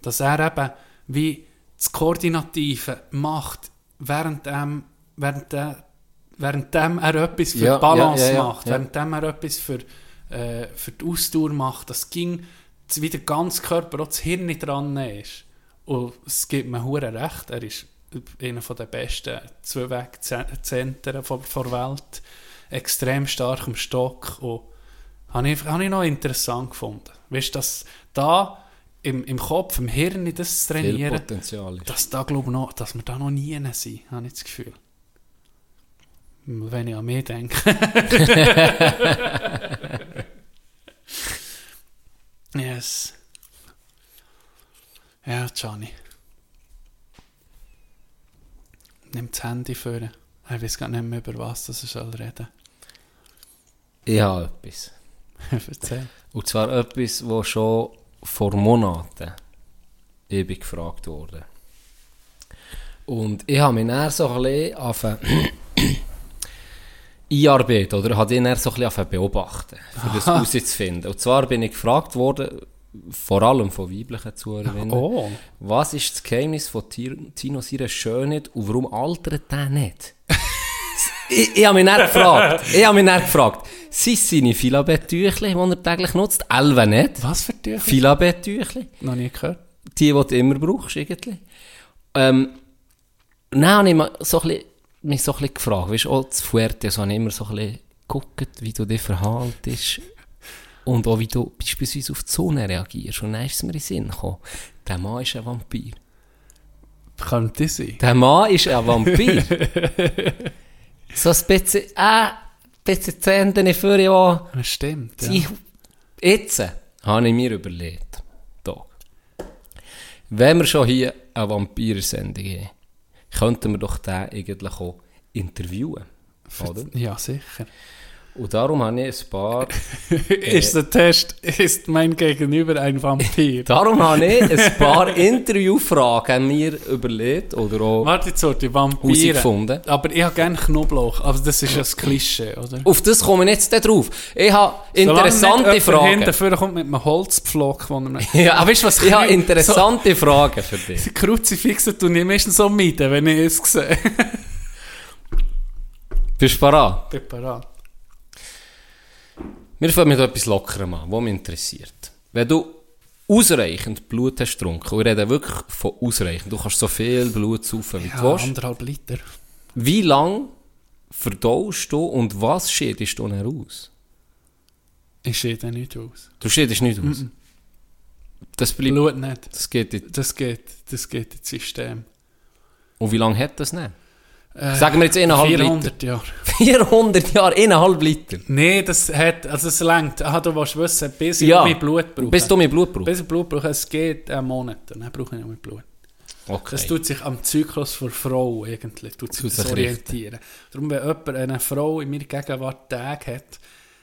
[SPEAKER 6] Dass er eben wie das Koordinative macht, während, ähm, während, der, währenddem er etwas für
[SPEAKER 5] Ja,
[SPEAKER 6] die Balance
[SPEAKER 5] ja, ja,
[SPEAKER 6] macht,
[SPEAKER 5] ja.
[SPEAKER 6] währenddem er etwas für, äh, für die Ausdauer macht, das ging, wie der ganze Körper, auch das Hirn nicht dran ist. Und es gibt mir hure recht, er ist einer der besten Zweiwegzentren der Welt, extrem stark im Stock und habe ich, habe ich noch interessant gefunden. Weißt du, dass da im, im Kopf, im Hirn das zu trainieren, dass, da, glaub noch, dass wir da noch nie sind, habe ich das Gefühl. Wenn ich an mich denke. yes. Ja, Johnny. Nimm das Handy vor. Ich weiß gar nicht mehr, über was das soll reden.
[SPEAKER 5] Ich habe etwas.
[SPEAKER 6] Erzähl.
[SPEAKER 5] Und zwar etwas, wo schon vor Monaten ich bin gefragt wurde. Und ich habe mich dann so ein bisschen einarbeiten, oder? Habe ihn so ein bisschen beobachten, für das herauszufinden. Und zwar bin ich gefragt worden, vor allem von weiblichen Zuhörerinnen,
[SPEAKER 6] Oh.
[SPEAKER 5] was ist das Geheimnis von Tino seiner Schönheit und warum altert der nicht? ich, ich habe mich dann gefragt, ich habe mich dann gefragt, sind seine Filabett-Tüchli, die er täglich nutzt, Elve nicht?
[SPEAKER 6] Was für Tücher?
[SPEAKER 5] Filabett-Tüchli?
[SPEAKER 6] Noch nie gehört.
[SPEAKER 5] die, die du immer brauchst, irgendwie. Ähm, dann habe ich so ein bisschen, mich so ein bisschen gefragt, weißt du, auch zu Fuerte, so habe ich immer so ein bisschen geguckt, wie du dich verhaltest und auch wie du beispielsweise auf die Sonne reagierst. Und dann ist es mir in den Sinn gekommen, der Mann ist ein Vampir.
[SPEAKER 6] Könnte sein.
[SPEAKER 5] Der Mann ist ein Vampir. so ein bisschen, äh, ein bisschen Zähne für ja.
[SPEAKER 6] Das stimmt. Ja.
[SPEAKER 5] Jetzt habe ich mir überlegt, Doc, wenn wir schon hier eine Vampir-Sendung geben, könnten wir doch den eigentlich auch interviewen. Oder?
[SPEAKER 6] Ja, sicher.
[SPEAKER 5] Und darum habe ich ein paar,
[SPEAKER 6] ist der Test, ist mein Gegenüber ein Vampir?
[SPEAKER 5] darum habe ich ein paar Interviewfragen mir überlegt oder auch
[SPEAKER 6] Warte jetzt, die Vampire.
[SPEAKER 5] herausgefunden.
[SPEAKER 6] Aber ich habe gerne Knoblauch. Also das ist ja das Klischee, oder?
[SPEAKER 5] Auf das komme ich jetzt drauf. Ich habe interessante
[SPEAKER 6] nicht
[SPEAKER 5] Fragen.
[SPEAKER 6] vorne kommt mit einem Holzpflock, wo er.
[SPEAKER 5] Ja,
[SPEAKER 6] aber weißt was?
[SPEAKER 5] ich habe interessante Fragen für dich.
[SPEAKER 6] So, Kruzifixe tue ich meistens so meiden, wenn ich es sehe.
[SPEAKER 5] Bist du parat?
[SPEAKER 6] Bin parat.
[SPEAKER 5] Wir fangen mit etwas Lockerem an, was mich interessiert. Wenn du ausreichend Blut hast getrunken, und ich rede wirklich von ausreichend, du kannst so viel Blut saufen, wie
[SPEAKER 6] Ja,
[SPEAKER 5] du willst,
[SPEAKER 6] anderthalb Liter.
[SPEAKER 5] wie lange verdaust du und was schiedest du dann aus?
[SPEAKER 6] Ich scheide nicht aus.
[SPEAKER 5] Du schiedest nicht aus. Das bleibt,
[SPEAKER 6] Blut nicht.
[SPEAKER 5] das geht in,
[SPEAKER 6] Das geht, das geht ins System.
[SPEAKER 5] Und wie lange hat das nicht?
[SPEAKER 6] Äh,
[SPEAKER 5] Sagen wir jetzt eineinhalb
[SPEAKER 6] 400 Jahre.
[SPEAKER 5] Liter. 400 Jahre, eineinhalb Liter.
[SPEAKER 6] Nee, das hat, also es lenkt, ah, du willst wissen, bis ich
[SPEAKER 5] Ja.
[SPEAKER 6] mein Blut brauche.
[SPEAKER 5] Bis du mein Blut brauchst.
[SPEAKER 6] Bis ich Blut brauche, es geht einen Monat, dann brauche ich noch mein Blut.
[SPEAKER 5] Okay.
[SPEAKER 6] Das tut sich am Zyklus der Frau eigentlich, tut sich das orientieren. Darum, wenn jemand eine Frau in meiner Gegenwart Tage hat,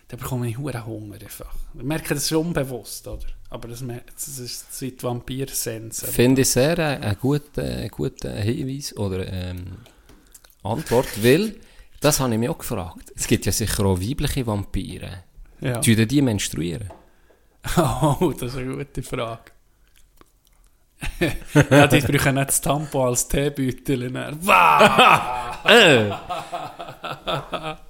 [SPEAKER 6] dann bekomme ich huren Hunger einfach. Ich merke das schon unbewusst, oder? Aber das, das ist die Vampir-Sense.
[SPEAKER 5] Finde ich sehr äh, einen guten, einen guten Hinweis oder ähm, Antwort, weil das habe ich mich auch gefragt. Es gibt ja sicher auch weibliche Vampire.
[SPEAKER 6] Ja.
[SPEAKER 5] Tun die menstruieren?
[SPEAKER 6] Oh, das ist eine gute Frage. ja, die brauchen nicht das Tampon als Teebeutel. Wah!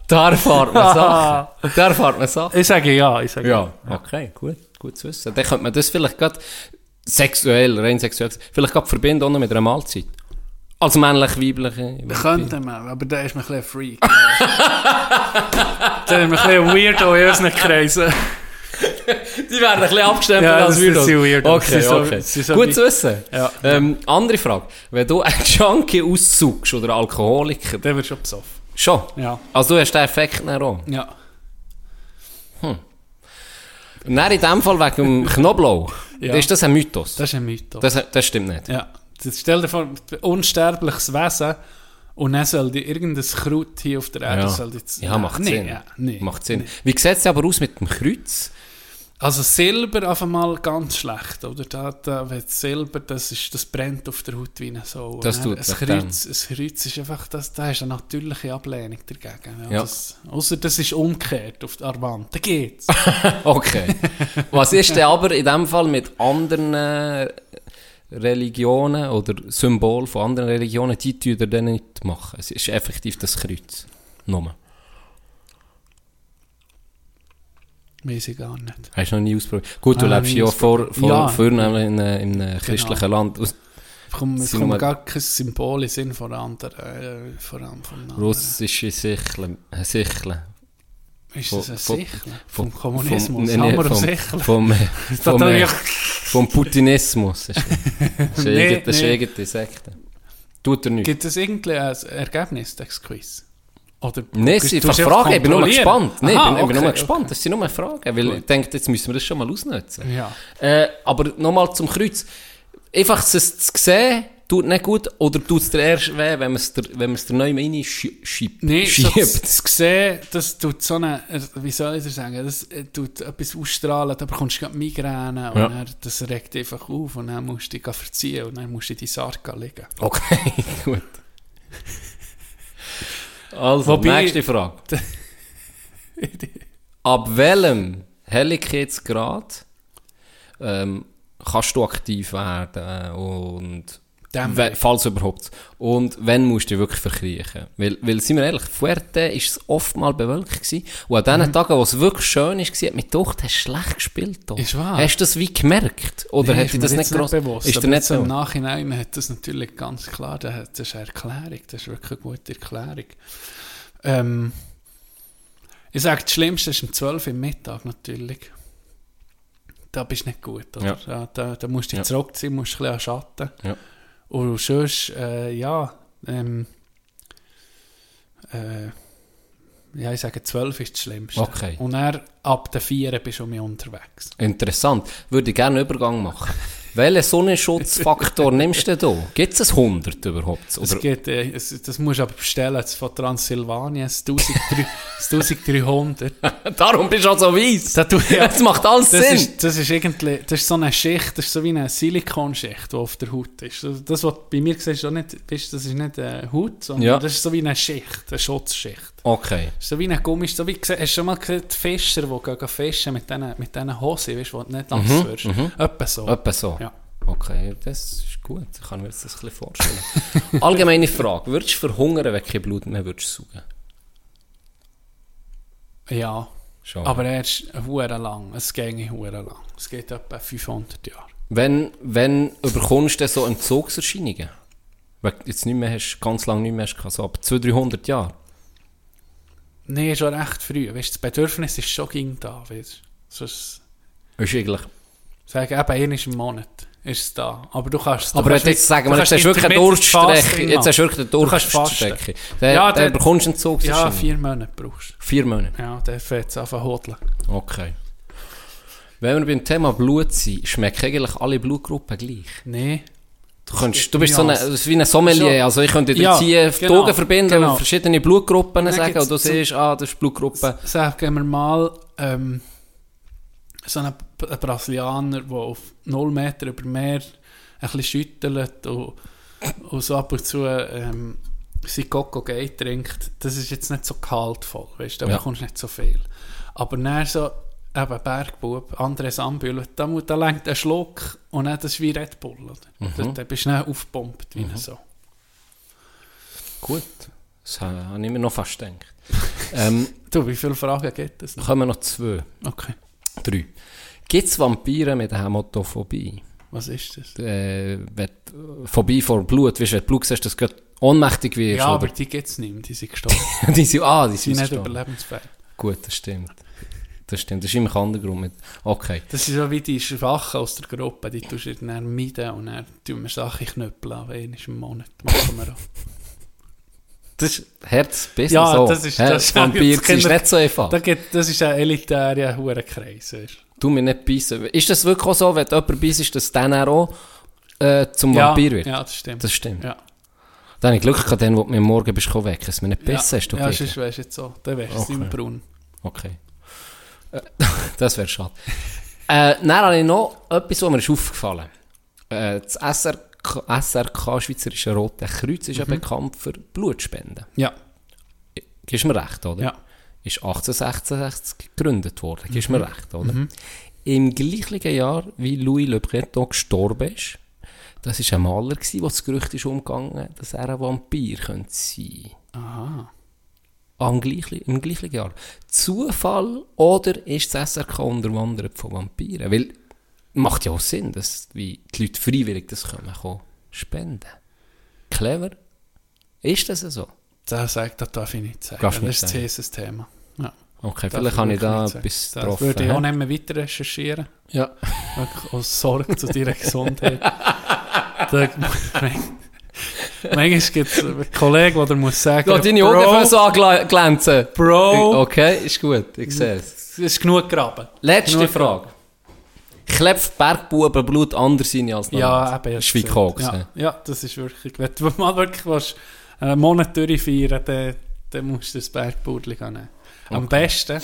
[SPEAKER 5] Da erfahrt man Sachen. Da erfahrt man Sachen.
[SPEAKER 6] Ich sage ja, ich sage
[SPEAKER 5] Ja, okay, gut, gut zu wissen. Dann könnte man das vielleicht gerade sexuell, rein sexuell, vielleicht gerade verbinden auch noch mit einer Mahlzeit. Als männlich-weibliche.
[SPEAKER 6] Könnte man, aber da ist man ein Freak. da ist man ein Weirdo in unseren Kreisen.
[SPEAKER 5] Die werden ein bisschen abgestempelt
[SPEAKER 6] Ja,
[SPEAKER 5] als Weirdos.
[SPEAKER 6] sie Weirdos.
[SPEAKER 5] Okay,
[SPEAKER 6] so-
[SPEAKER 5] okay.
[SPEAKER 6] so
[SPEAKER 5] Gut zu wissen.
[SPEAKER 6] Ja.
[SPEAKER 5] Ähm, andere Frage. Wenn du einen Junkie aussugst oder Alkoholiker,
[SPEAKER 6] Der wird schon besoffen.
[SPEAKER 5] schon?
[SPEAKER 6] Ja.
[SPEAKER 5] Also du hast den Effekt dann auch.
[SPEAKER 6] Ja.
[SPEAKER 5] Und dann in dem Fall wegen dem Knoblauch.
[SPEAKER 6] Ja.
[SPEAKER 5] Ist das ein Mythos?
[SPEAKER 6] Das ist ein Mythos.
[SPEAKER 5] Das, das stimmt nicht.
[SPEAKER 6] ja. Das stell dir vor, unsterbliches Wesen und dann soll die irgendein Kraut hier auf der Erde
[SPEAKER 5] Ja,
[SPEAKER 6] soll jetzt...
[SPEAKER 5] ja macht
[SPEAKER 6] nee,
[SPEAKER 5] Sinn.
[SPEAKER 6] Ja, nee.
[SPEAKER 5] Macht Sinn. Wie sieht es aber aus mit dem Kreuz?
[SPEAKER 6] Also Silber auf einmal ganz schlecht, oder? Da, da, wenn Silber, das, ist, das brennt auf der Haut wie eine Sau.
[SPEAKER 5] Das tut
[SPEAKER 6] ein Kreuz, ein Kreuz ist einfach, das, da ist eine natürliche Ablehnung dagegen. Ja,
[SPEAKER 5] Ja.
[SPEAKER 6] Das, ausser das ist umgekehrt auf der Wand, da geht's.
[SPEAKER 5] Okay. Was ist denn aber in dem Fall mit anderen äh, Religionen oder Symbolen von anderen Religionen, die tun ihr dann nicht machen? Es ist effektiv das Kreuz. Nur.
[SPEAKER 6] Weiß ich gar nicht.
[SPEAKER 5] Hast du noch nie ausprobiert? Gut, du
[SPEAKER 6] Ah,
[SPEAKER 5] lebst ja vor, vor,
[SPEAKER 6] Ja.
[SPEAKER 5] vor nämlich in, in einem christlichen Land. Aus
[SPEAKER 6] Es kommt, kommt gar kein Symbol in Sinn von anderen. Äh, von, von anderen.
[SPEAKER 5] russische Sicheln. Sicheln.
[SPEAKER 6] Ist das ein
[SPEAKER 5] von-
[SPEAKER 6] Sichel?
[SPEAKER 5] Vom,
[SPEAKER 6] Kommunismus?
[SPEAKER 5] Vom, nee, nee, vom,
[SPEAKER 6] Sichel?
[SPEAKER 5] vom, vom, äh, vom Putinismus. Das ist eigene Sekte. Tut er nicht.
[SPEAKER 6] Gibt es irgendwie ein Ergebnis, das Quiz? Oder
[SPEAKER 5] Nein, es sind Fragen, ich bin nur gespannt. Nein, ich
[SPEAKER 6] Aha,
[SPEAKER 5] bin, ich bin
[SPEAKER 6] okay,
[SPEAKER 5] nur gespannt, das sind nur Fragen, weil ich denke, jetzt müssen wir das schon mal ausnutzen.
[SPEAKER 6] okay. Ja.
[SPEAKER 5] Äh, aber nochmal zum Kreuz. Einfach es zu sehen, tut nicht gut, oder tut es dir erst weh, wenn man es dir, wenn dir neu rein schiebt?
[SPEAKER 6] Nein, das, gesehen, das tut so eine, äh, wie soll ich das sagen, das äh, tut etwas ausstrahlen, da bekommst du gerade Migräne und
[SPEAKER 5] Ja.
[SPEAKER 6] dann, das regt einfach auf und dann musst du dich verziehen und dann musst du in die Sarka liegen.
[SPEAKER 5] Okay, gut. Also,
[SPEAKER 6] Wobei-
[SPEAKER 5] nächste Frage. Ab welchem Helligkeitsgrad ähm, kannst du aktiv werden und
[SPEAKER 6] Dem-
[SPEAKER 5] we- falls überhaupt und wenn musst du dich wirklich verkriechen weil, weil sind wir ehrlich Fuerte ist es oft mal bewölkt gewesen und an
[SPEAKER 6] Mhm.
[SPEAKER 5] den Tagen wo es wirklich schön ist gewesen, hat mich gedacht hast schlecht gespielt da.
[SPEAKER 6] Ist wahr.
[SPEAKER 5] hast du das wie gemerkt oder
[SPEAKER 6] Nee,
[SPEAKER 5] hätte das nicht groß
[SPEAKER 6] bewusst.
[SPEAKER 5] ist dir nicht
[SPEAKER 6] jetzt im
[SPEAKER 5] so
[SPEAKER 6] Nachhinein hat das natürlich ganz klar, das ist eine Erklärung, das ist wirklich eine gute Erklärung. Ähm, ich sage, das Schlimmste ist um 12 Uhr im Mittag natürlich. Da bist du nicht gut, oder?
[SPEAKER 5] Ja.
[SPEAKER 6] Da, da, da musst du dich
[SPEAKER 5] Ja.
[SPEAKER 6] zurückziehen, musst ein bisschen an Schatten.
[SPEAKER 5] Ja.
[SPEAKER 6] Und sonst, äh, ja, ähm, äh, ja, ich sage, 12 ist das Schlimmste.
[SPEAKER 5] Okay.
[SPEAKER 6] Und dann, ab der 4 bist du mich unterwegs.
[SPEAKER 5] Interessant. Würde ich gerne einen Übergang machen. Welchen Sonnenschutzfaktor nimmst du da? Gibt es ein 100 überhaupt?
[SPEAKER 6] Es
[SPEAKER 5] Oder,
[SPEAKER 6] geht, äh, es, das musst du aber bestellen, das von Transsilvanien, das 1300. das 1300.
[SPEAKER 5] darum bist du auch so weiss.
[SPEAKER 6] Da tu- ja.
[SPEAKER 5] Das macht alles
[SPEAKER 6] Das
[SPEAKER 5] Sinn.
[SPEAKER 6] ist, das ist irgendwie, das ist so eine Schicht, das ist so wie eine Silikonschicht, die auf der Haut ist. Das, das was du bei mir siehst, auch nicht, das ist nicht eine Haut, sondern
[SPEAKER 5] Ja.
[SPEAKER 6] das ist so wie eine Schicht, eine Schutzschicht.
[SPEAKER 5] Okay.
[SPEAKER 6] So wie ein Gummi, so wie, hast du schon mal gesehen, die Fischer, die gehen fischen mit diesen mit diesen Hosen, weißt du, wo du nicht nass wirst. Etwa so.
[SPEAKER 5] Etwa so.
[SPEAKER 6] Ja.
[SPEAKER 5] Okay, das ist gut. Ich kann mir das ein bisschen vorstellen. Allgemeine Frage. Würdest du verhungern, wenn kein Blut mehr würdest saugen?
[SPEAKER 6] Ja.
[SPEAKER 5] Schon.
[SPEAKER 6] Aber er ist hure lang. Es geht hure lang. Es geht etwa 500 Jahre.
[SPEAKER 5] Wenn, wenn überkommst du so Entzugserscheinungen? Du jetzt nicht mehr hast, ganz lange nicht mehr hast, so ab 200, 300 Jahren.
[SPEAKER 6] Nein, schon recht früh. Weißt, das Bedürfnis ist schon ging da. Weißt. Sonst
[SPEAKER 5] Ist eigentlich...
[SPEAKER 6] sagen, eben, einmal im Monat ist es da. Aber du kannst... du
[SPEAKER 5] Aber
[SPEAKER 6] kannst
[SPEAKER 5] jetzt sagen,
[SPEAKER 6] du
[SPEAKER 5] jetzt hast du wirklich eine Durststrecke. Jetzt hast du wirklich eine. Durststrecke. Dann,
[SPEAKER 6] Ja,
[SPEAKER 5] dann bekommst du
[SPEAKER 6] Ja,
[SPEAKER 5] Entzugserscheinungen.
[SPEAKER 6] vier Monate brauchst du.
[SPEAKER 5] Vier Monate.
[SPEAKER 6] Ja, der fährt es einfach hodeln.
[SPEAKER 5] Okay. Wenn wir beim Thema Blut sind, schmecken eigentlich alle Blutgruppen gleich.
[SPEAKER 6] Nein.
[SPEAKER 5] Du, kannst, du bist so eine, wie ein Sommelier, also ich könnte dir
[SPEAKER 6] Ja,
[SPEAKER 5] die
[SPEAKER 6] genau,
[SPEAKER 5] Augen verbinden
[SPEAKER 6] genau.
[SPEAKER 5] und verschiedene Blutgruppen
[SPEAKER 6] Dann
[SPEAKER 5] sagen und du siehst, ah, das ist Blutgruppe.
[SPEAKER 6] Sagen wir mal, ähm, so ein, ein Brasilianer, der auf 0 Meter über Meer ein bisschen schüttelt und, und so ab und zu ähm, sein Coco Gay trinkt, das ist jetzt nicht so gehaltvoll, weißt du, da
[SPEAKER 5] Ja.
[SPEAKER 6] bekommst du nicht so viel. Aber dann so, eben Bergbub, Andres Ambühl, da, mu- da lenkt ein Schluck und dann das ist wie Red Bull, oder?
[SPEAKER 5] Mhm.
[SPEAKER 6] Da, da bist du dann aufgepumpt, wie so.
[SPEAKER 5] Gut, das habe ich mir noch fast gedacht. ähm,
[SPEAKER 6] Du, wie viele Fragen gibt es noch?
[SPEAKER 5] kommen noch zwei,
[SPEAKER 6] Okay,
[SPEAKER 5] drei. Gibt es Vampire mit Hämatophobie?
[SPEAKER 6] was ist das?
[SPEAKER 5] Äh, wenn Phobie vor Blut, weißt du, wenn du Blut siehst, dass du ohnmächtig wirst,
[SPEAKER 6] Ja, aber die gibt es nicht mehr, die sind gestorben.
[SPEAKER 5] die sind, ah, die
[SPEAKER 6] Die
[SPEAKER 5] sind
[SPEAKER 6] sind nicht überlebensfähig.
[SPEAKER 5] Gut, das stimmt. Das stimmt, das ist immer Grund. Mit. Okay.
[SPEAKER 6] Das ist so wie die Schwachen aus der Gruppe, die tust du dann meiden und dann tun wir Sachen knüppeln, aber einmal im Monat machen wir auch.
[SPEAKER 5] Das ist Herz besser
[SPEAKER 6] Ja,
[SPEAKER 5] so.
[SPEAKER 6] das ist- das-
[SPEAKER 5] Vampir
[SPEAKER 6] das
[SPEAKER 5] das ist nicht so einfach.
[SPEAKER 6] Da gibt, das ist ein elitärer Hurenkreis.
[SPEAKER 5] Du mir nicht beißen. Ist das wirklich auch so, wenn du jemanden beißt, dass der dann auch äh, zum
[SPEAKER 6] du.
[SPEAKER 5] Vampir wird?
[SPEAKER 6] Ja, das stimmt.
[SPEAKER 5] Das stimmt.
[SPEAKER 6] ja.
[SPEAKER 5] Dann habe ich Glück gehabt, dann, wo du mir morgen bist weg, dass du mir nicht besser
[SPEAKER 6] ja.
[SPEAKER 5] hast. Du
[SPEAKER 6] Ja, sonst wärst du jetzt so. Dann wärst du
[SPEAKER 5] Okay.
[SPEAKER 6] im Brunnen.
[SPEAKER 5] Okay. Das wäre schade. äh, dann habe ich noch etwas, was mir ist aufgefallen äh, Das SRK, SRK, Schweizerische Rote Kreuz, ist ja bekannt für Blutspenden.
[SPEAKER 6] Ja.
[SPEAKER 5] Gibst du mir recht, oder?
[SPEAKER 6] Ja.
[SPEAKER 5] Ist 1866 gegründet worden. Gibst du mir recht, oder? Im gleichen Jahr, wie Louis Le Breton gestorben ist, das war ein Maler, gewesen, wo das Gerücht ist umgegangen, dass er ein Vampir könnte sein
[SPEAKER 6] Aha.
[SPEAKER 5] Am gleichen, Im gleichen Jahr. Zufall oder ist das SRK unterwandert von Vampiren? Weil, macht ja auch Sinn, dass wie die Leute freiwillig das können, können spenden. Clever. Ist das so?
[SPEAKER 6] Das sagt, das darf ich nicht sagen.
[SPEAKER 5] Darfst du
[SPEAKER 6] das
[SPEAKER 5] nicht
[SPEAKER 6] ist
[SPEAKER 5] sagen.
[SPEAKER 6] dieses Thema. Ja.
[SPEAKER 5] Okay,
[SPEAKER 6] darf
[SPEAKER 5] vielleicht habe ich da
[SPEAKER 6] nicht
[SPEAKER 5] etwas
[SPEAKER 6] Das
[SPEAKER 5] getroffen.
[SPEAKER 6] würde ich auch nicht mehr weiter recherchieren.
[SPEAKER 5] Ja.
[SPEAKER 6] Aus Sorge zu deiner Gesundheit. da, manchmal gibt es einen Kollegen, der dir muss sagen,
[SPEAKER 5] Ja, deine Augen so anglänzen.
[SPEAKER 6] Bro,
[SPEAKER 5] Okay, ist gut, ich sehe es.
[SPEAKER 6] es ist genug graben.
[SPEAKER 5] Letzte
[SPEAKER 6] Genug
[SPEAKER 5] Frage. Klebt Bergbuben Blut anders sein als
[SPEAKER 6] Ja,
[SPEAKER 5] normal?
[SPEAKER 6] eben.
[SPEAKER 5] Das ist wie Koks.
[SPEAKER 6] Ja, ja, das ist wirklich. Wenn du mal wirklich willst, einen Monat durchfeiern dann, dann musst du das Bergbudli nehmen. Am besten,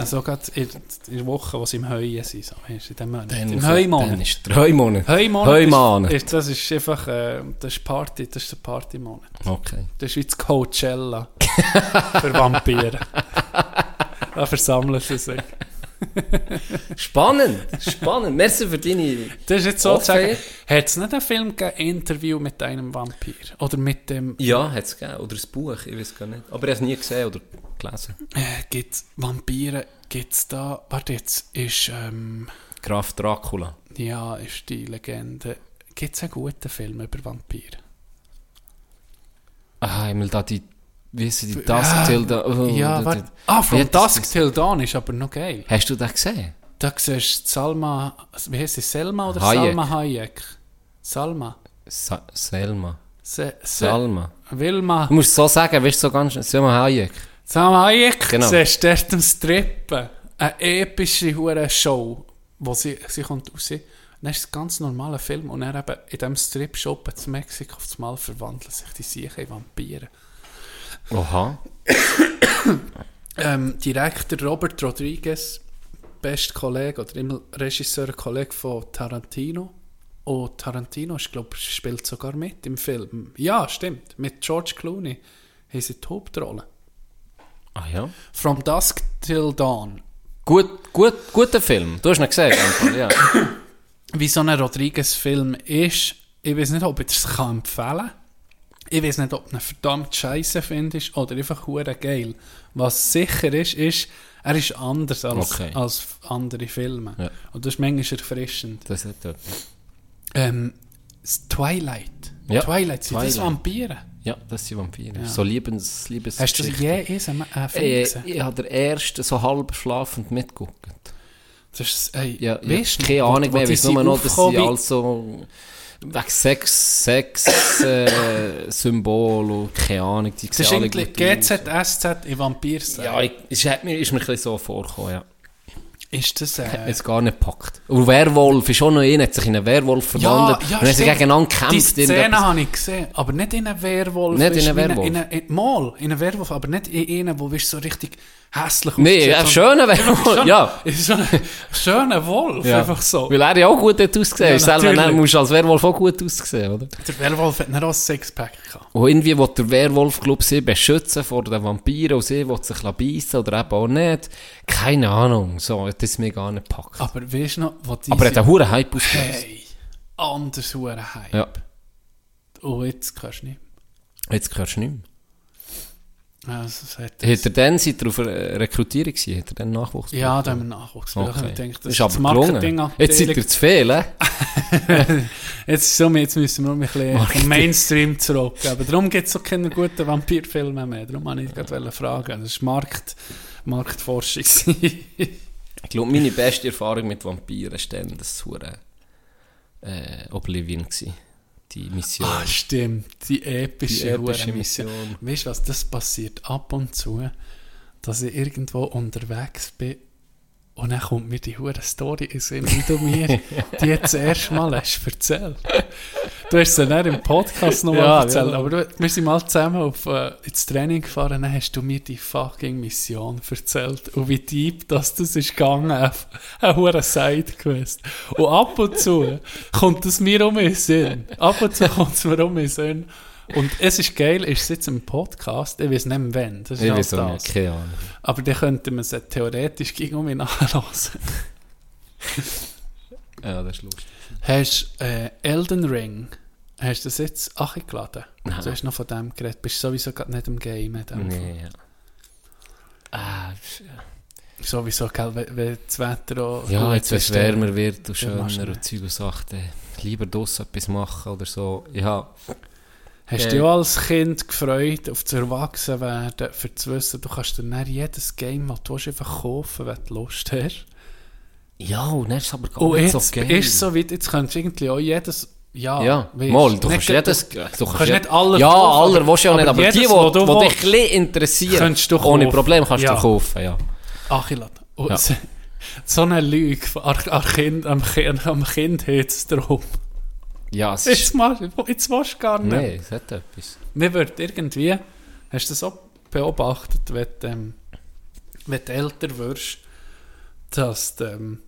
[SPEAKER 6] also gerade in, der Woche, wo sie im Heuen sind, so, weißt, in dem Monat.
[SPEAKER 5] Dann
[SPEAKER 6] Im Heumonat.
[SPEAKER 5] Dann ist Monate.
[SPEAKER 6] Heumonat
[SPEAKER 5] Heumonat.
[SPEAKER 6] Ist, ist, das ist einfach, äh, das ist Party, das ist der Partymonat.
[SPEAKER 5] Okay.
[SPEAKER 6] Das ist wie das Coachella für Vampire. da versammeln sie sich.
[SPEAKER 5] Spannend, spannend. Merci für deine...
[SPEAKER 6] Das ist jetzt sozusagen, hat es nicht einen Film gegeben, Interview mit einem Vampir? Oder mit dem,
[SPEAKER 5] Ja, hat es gegeben. Oder ein Buch, ich weiß gar nicht. Aber ich habe es nie gesehen oder gelesen.
[SPEAKER 6] äh, gibt's Vampire, gibt's da, warte jetzt, ist, ähm,
[SPEAKER 5] Graf Dracula.
[SPEAKER 6] ja, ist die Legende, gibt's einen guten Film über Vampire?
[SPEAKER 5] Ah, einmal da die... Wie ist die
[SPEAKER 6] Ja,
[SPEAKER 5] Dusk Till da... oh,
[SPEAKER 6] ja, warte, ah, From
[SPEAKER 5] das-
[SPEAKER 6] Dusk Till Dawn ist aber noch geil.
[SPEAKER 5] Hast du das gesehen?
[SPEAKER 6] Da siehst du Salma, wie heißt sie, Selma oder
[SPEAKER 5] Hayek.
[SPEAKER 6] Salma Hayek? Salma.
[SPEAKER 5] Sa Selma.
[SPEAKER 6] Se, Se,
[SPEAKER 5] Salma.
[SPEAKER 6] Wilma.
[SPEAKER 5] Du musst so sagen, weißt du, so ganz... Selma Hayek.
[SPEAKER 6] Salma Hayek,
[SPEAKER 5] Genau.
[SPEAKER 6] siehst du dort am Strippen. Eine epische hure Show, wo sie, sie kommt raus. Dann ist es ein ganz normaler Film und dann eben in diesem Strip-Shop in Mexiko auf einmal verwandeln sich die Siechen in Vampire.
[SPEAKER 5] Oha.
[SPEAKER 6] Ähm, Direktor Robert Rodriguez, bester Kollege oder immer Regisseur, Kollege von Tarantino. Und Tarantino ist, glaub, spielt sogar mit im Film. Ja, stimmt. Mit George Clooney haben sie die Hauptrolle.
[SPEAKER 5] Ah ja.
[SPEAKER 6] From Dusk Till Dawn.
[SPEAKER 5] Gut, gut, guter Film. Du hast ihn gesehen, einfach, ja.
[SPEAKER 6] Wie so ein Rodriguez-Film ist, ich weiß nicht, ob ich das kann empfehlen kann. Ich weiß nicht, ob du ihn verdammt scheiße findest oder einfach hure geil. Was sicher ist, ist, er ist anders als,
[SPEAKER 5] Okay.
[SPEAKER 6] als andere Filme.
[SPEAKER 5] Ja.
[SPEAKER 6] Und das ist manchmal erfrischend.
[SPEAKER 5] Das hat etwas.
[SPEAKER 6] Ähm, das Twilight.
[SPEAKER 5] Ja,
[SPEAKER 6] Twilight, sind das
[SPEAKER 5] Twilight.
[SPEAKER 6] Vampire?
[SPEAKER 5] Ja, das sind Vampire.
[SPEAKER 6] Ja.
[SPEAKER 5] So Liebens, Liebes
[SPEAKER 6] Hast du je einen äh, Film
[SPEAKER 5] Äh,
[SPEAKER 6] gesehen?
[SPEAKER 5] ich habe den ersten so halb schlafend mitgeguckt.
[SPEAKER 6] Das ist, ey,
[SPEAKER 5] Ja,
[SPEAKER 6] weißt du,
[SPEAKER 5] keine Ahnung mehr, ich weiß nur noch, dass sie also wegen Sex, Sex äh, Symbol und keine Ahnung, die
[SPEAKER 6] Es ist irgendwie. GZSZ in Vampir-Style.
[SPEAKER 5] Ja, ich, es hat mir, ist mir ein bisschen so vorgekommen, ja.
[SPEAKER 6] Ist das...
[SPEAKER 5] Hat
[SPEAKER 6] Äh,
[SPEAKER 5] mir es gar nicht gepackt. Und Werwolf ist auch noch einer, hat sich in einen Werwolf verwandelt. und dann sie
[SPEAKER 6] stimmt.
[SPEAKER 5] gegeneinander
[SPEAKER 6] Die
[SPEAKER 5] gekämpft.
[SPEAKER 6] Szene
[SPEAKER 5] irgendetwas.
[SPEAKER 6] habe ich gesehen, aber nicht in einem Werwolf.
[SPEAKER 5] Nicht in
[SPEAKER 6] wie
[SPEAKER 5] Werwolf.
[SPEAKER 6] In eine, in, mal, in einem Werwolf, aber nicht in einen, wo weißt, so richtig hässlich
[SPEAKER 5] Nee,
[SPEAKER 6] aussieht,
[SPEAKER 5] ein schöner Werwolf,
[SPEAKER 6] Schön-
[SPEAKER 5] ja.
[SPEAKER 6] ist ein schöner Wolf,
[SPEAKER 5] Ja.
[SPEAKER 6] einfach so.
[SPEAKER 5] Weil er ja auch gut hat ausgesehen.
[SPEAKER 6] Ja,
[SPEAKER 5] Ja, selber dann musst du als Werwolf auch gut aussehen, oder?
[SPEAKER 6] Der Werwolf hat nicht auch ein Sixpack gehabt.
[SPEAKER 5] Und irgendwie will der Werwolf, glaub sie beschützen vor den Vampiren und sie will sich beißen oder eben auch nicht. Keine Ahnung, so, das mir gar nicht gepackt.
[SPEAKER 6] Aber weißt du noch, wo die
[SPEAKER 5] Aber er hat einen hohen Hype ausgelöst.
[SPEAKER 6] Hey, anders hure Hype.
[SPEAKER 5] Ja,
[SPEAKER 6] Und jetzt kannst du nicht.
[SPEAKER 5] jetzt hörst du nicht mehr.
[SPEAKER 6] Also, hat
[SPEAKER 5] Hat er dann, seit er auf Rekrutierung war, hat er dann Nachwuchs
[SPEAKER 6] ja, da haben wir Nachwuchs. Okay. Ich denke,
[SPEAKER 5] Das ist
[SPEAKER 6] ist. Marketing
[SPEAKER 5] Jetzt seid ihr zu viel?
[SPEAKER 6] Jetzt, ist so, jetzt müssen wir noch ein bisschen
[SPEAKER 5] Marketing.
[SPEAKER 6] Mainstream zurück. Aber darum gibt es auch keine guten Vampirfilme mehr. Darum wollte ich gerade fragen. Das war Markt, Marktforschung.
[SPEAKER 5] Ich glaube, meine beste Erfahrung mit Vampiren war dann das hure äh, Oblivion gewesen. Die Mission.
[SPEAKER 6] ah, stimmt. Die epische,
[SPEAKER 5] Die epische
[SPEAKER 6] Hure
[SPEAKER 5] Mission.
[SPEAKER 6] Weißt du was, das passiert ab und zu, dass ich irgendwo unterwegs bin und dann kommt mir die hure Story in Sinn, wie du mir die jetzt das erste Mal hast erzählt. Du hast sie dann im Podcast nochmal
[SPEAKER 5] Ja,
[SPEAKER 6] erzählt,
[SPEAKER 5] ja.
[SPEAKER 6] aber du, wir sind mal zusammen auf, äh, ins Training gefahren, dann hast du mir die fucking Mission erzählt und wie deep das, das ist gegangen, auf eine hure Sidequest. Und ab und zu kommt es mir um den Sinn. Ab und zu kommt es mir um den Sinn. Und es ist geil, ist jetzt im Podcast, ich weiß nicht mehr wann, das ist
[SPEAKER 5] Ich weiß
[SPEAKER 6] das.
[SPEAKER 5] nicht, keine Ahnung.
[SPEAKER 6] Aber dann könnte man es theoretisch gegen mich nachhören.
[SPEAKER 5] Ja, das ist lustig.
[SPEAKER 6] Hast du äh, Elden Ring, hast du das jetzt angeladen?
[SPEAKER 5] Nein.
[SPEAKER 6] Du hast noch von dem geredet, bist sowieso gerade nicht im Game. in dem Fall.
[SPEAKER 5] Nee, ja. Ah, sch-
[SPEAKER 6] Sowieso, gell, wenn, wenn das Wetter auch
[SPEAKER 5] ja, jetzt wenn es
[SPEAKER 6] ist,
[SPEAKER 5] wärmer wird und schöner und. Zeug und Sachen, lieber draussen etwas machen oder so. Ja,
[SPEAKER 6] Hast du dich auch als Kind gefreut, auf das Erwachsenwerden, für zu wissen, du kannst dir dann jedes Game, das du willst, einfach kaufen, wenn du Lust hast.
[SPEAKER 5] ja und dann ist es aber gar
[SPEAKER 6] Und
[SPEAKER 5] nicht
[SPEAKER 6] jetzt
[SPEAKER 5] so geil.
[SPEAKER 6] ist es so weit, jetzt kannst du irgendwie auch jedes, ja,
[SPEAKER 5] Ja,
[SPEAKER 6] weisst,
[SPEAKER 5] mal, du kannst jedes... Du
[SPEAKER 6] kannst nicht alle
[SPEAKER 5] Ja,
[SPEAKER 6] kaufen,
[SPEAKER 5] alle willst du ja nicht, aber die,
[SPEAKER 6] jedes,
[SPEAKER 5] die,
[SPEAKER 6] was du
[SPEAKER 5] die dich ein interessieren, ohne. Problem kannst
[SPEAKER 6] Ja.
[SPEAKER 5] du kaufen, ja.
[SPEAKER 6] Achillat.
[SPEAKER 5] Ja.
[SPEAKER 6] so, eine Lüge von- am am Kind, am Kind, am kind es darum.
[SPEAKER 5] Ja, es
[SPEAKER 6] Jetzt,
[SPEAKER 5] ist...
[SPEAKER 6] machst- jetzt willst du gar nicht.
[SPEAKER 5] Nein, es hat etwas.
[SPEAKER 6] Mir wird irgendwie, hast du das auch beobachtet, wenn du, ähm, wenn du älter wirst, dass du, ähm,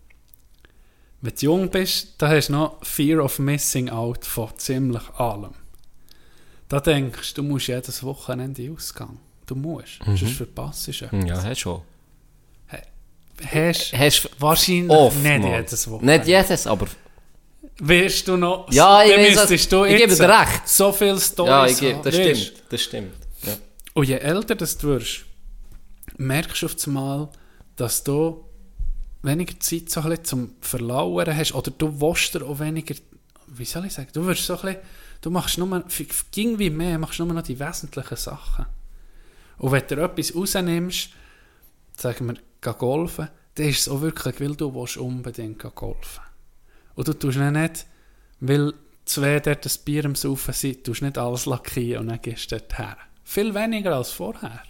[SPEAKER 6] wenn du jung bist, da hast du noch Fear of Missing Out von ziemlich allem. Da denkst du, du musst jedes Wochenende ausgehen. Du musst, sonst verpasst du etwas.
[SPEAKER 5] Ja, hast schon.
[SPEAKER 6] Hast
[SPEAKER 5] Hast
[SPEAKER 6] wahrscheinlich
[SPEAKER 5] oft
[SPEAKER 6] nicht
[SPEAKER 5] mal.
[SPEAKER 6] jedes Wochenende.
[SPEAKER 5] Nicht jedes, aber...
[SPEAKER 6] Wirst du noch...
[SPEAKER 5] Ja, ich
[SPEAKER 6] müsstest du
[SPEAKER 5] ich gebe dir recht.
[SPEAKER 6] So viele Storys
[SPEAKER 5] Ja, ich gebe, das
[SPEAKER 6] weisst.
[SPEAKER 5] stimmt. Das stimmt. Ja.
[SPEAKER 6] Und je älter das du wirst, merkst du auf einmal, dass du weniger Zeit so ein zum Verlauern hast oder du willst dir auch weniger, wie soll ich sagen, du wirst so ein bisschen, du machst nur, ging wie mehr, machst nur noch die wesentlichen Sachen. Und wenn du etwas rausnimmst, sagen wir, geh golfen, dann ist es auch wirklich, weil du willst unbedingt golfen. Und du tust nicht, weil zwei dort das Bier am Saufen sind, tust nicht alles lackieren und dann gehst du dort her. Viel weniger als vorher.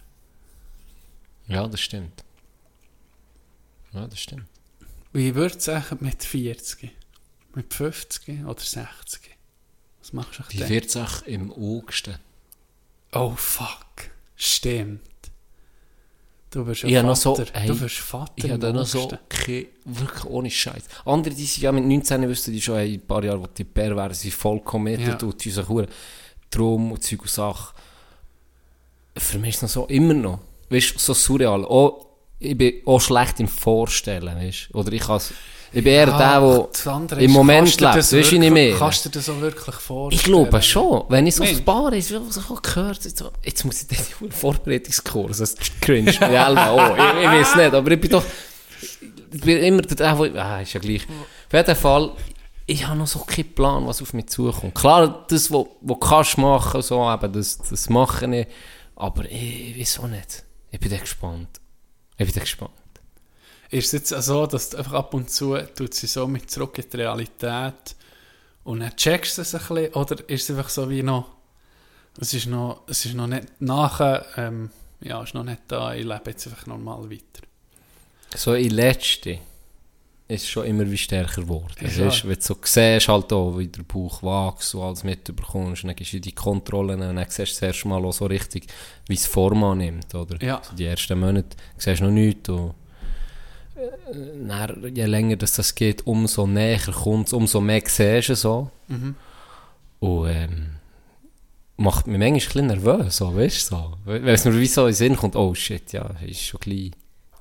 [SPEAKER 5] ja, das stimmt. Ja, das stimmt.
[SPEAKER 6] Wie würde es sagen mit 40? Mit 50 oder 60? Was machst du
[SPEAKER 5] Die
[SPEAKER 6] denn?
[SPEAKER 5] wird sich im August.
[SPEAKER 6] Oh fuck. Stimmt. Du wirst ja Vater.
[SPEAKER 5] so, ey,
[SPEAKER 6] du wirst Vater.
[SPEAKER 5] Ich habe noch so, kein- wirklich ohne Scheiß. Andere, die sind ja mit 19 wüssten die schon, hey, ein paar Jahre, wo die Bär wären, sind voll committed
[SPEAKER 6] Ja.
[SPEAKER 5] und die sich hure Traum und Zeug und Sachen. Für mich ist es noch so, immer noch, weißt du, so surreal. Auch, ich bin auch schlecht im Vorstellen, weißt. Oder ich kann ich bin eher
[SPEAKER 6] Ah,
[SPEAKER 5] der, der
[SPEAKER 6] andere
[SPEAKER 5] im Moment lebt,
[SPEAKER 6] das
[SPEAKER 5] du, nicht
[SPEAKER 6] wirklich-
[SPEAKER 5] mehr.
[SPEAKER 6] Kannst du dir das so wirklich vorstellen?
[SPEAKER 5] Ich glaube schon. Wenn ich so aufs. Bar ist, wie was ich auch gehört jetzt, so- jetzt muss ich den Vorbereitungskurs, das ist cringe. Ja, auch. Ich, ich weiß nicht, aber ich bin doch, ich bin immer der, wo, ah, ist ja gleich. Auf jeden Fall, ich habe noch so keinen Plan, was auf mich zukommt. Klar, das, was du kannst machen, so, eben, das, das mache ich, aber ich, ich weiß auch nicht. Ich bin da gespannt. Ich bin da gespannt.
[SPEAKER 6] Ist es jetzt auch so, dass du einfach ab und zu tut sie so mit zurück in die Realität und dann checkst du es ein bisschen, oder ist es einfach so wie noch, es ist noch, es ist noch nicht nachher, ähm, ja, ist noch nicht da, ich lebe jetzt einfach normal weiter.
[SPEAKER 5] So in letzte ist schon immer wie stärker geworden.
[SPEAKER 6] Ja.
[SPEAKER 5] Weißt, wenn du so siehst, halt auch, wie der Bauch wächst und alles mitbekommst, dann gibst du die Kontrollen und dann siehst du das erste Mal auch so richtig, wie es Form annimmt, oder?
[SPEAKER 6] Ja.
[SPEAKER 5] So die ersten Monate siehst du noch nichts und dann, je länger das, das geht, umso näher kommt es, umso mehr siehst du so.
[SPEAKER 6] Mhm.
[SPEAKER 5] Und ähm, macht mich manchmal ein nervös, so, weißt du, so. Wenn es mir wie so in den Sinn kommt, oh shit, ja, ist schon gleich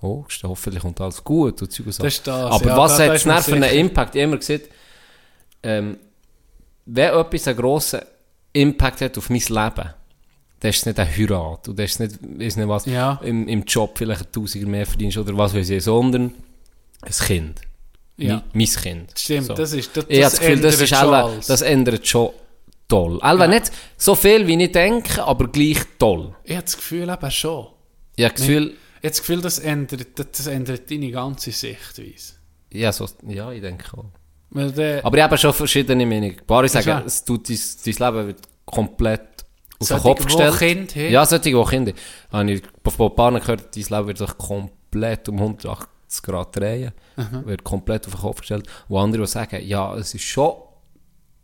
[SPEAKER 5] August, hoffentlich kommt alles gut und Zeug so.
[SPEAKER 6] Das ist das,
[SPEAKER 5] Aber
[SPEAKER 6] ja,
[SPEAKER 5] was hat es für einen. Impact? Ich habe immer gesagt, ähm, wenn etwas einen grossen Impact hat auf mein Leben, dann ist es nicht eine Heirat und dann ist es nicht, weiss nicht was,
[SPEAKER 6] Ja.
[SPEAKER 5] im, im Job vielleicht ein Tausiger mehr verdienst oder was weiß ich, sondern ein Kind.
[SPEAKER 6] Ja.
[SPEAKER 5] Mein Kind.
[SPEAKER 6] Stimmt,
[SPEAKER 5] So.
[SPEAKER 6] das ist, das,
[SPEAKER 5] Ich habe das Gefühl, das,
[SPEAKER 6] ändert
[SPEAKER 5] ist
[SPEAKER 6] schon
[SPEAKER 5] alle, das ändert schon toll. Alle nicht so viel, wie ich denke, aber gleich toll.
[SPEAKER 6] Ich habe das Gefühl eben schon.
[SPEAKER 5] Ich habe das Gefühl,
[SPEAKER 6] Ich habe das Gefühl, das ändert, das das ändert deine ganze Sichtweise.
[SPEAKER 5] ja, so, ja, ich denke auch. Aber ich habe schon verschiedene Meinungen. Ein paar sagen, es tut dein, dein Leben wird komplett auf den Kopf gestellt.
[SPEAKER 6] Kinder haben?
[SPEAKER 5] Ja, solche, die Kinder haben. Habe ich von ein paar gehört, dein Leben wird sich komplett um 180 Grad drehen. Wird komplett auf den Kopf gestellt. Und andere, die sagen, ja, es ist schon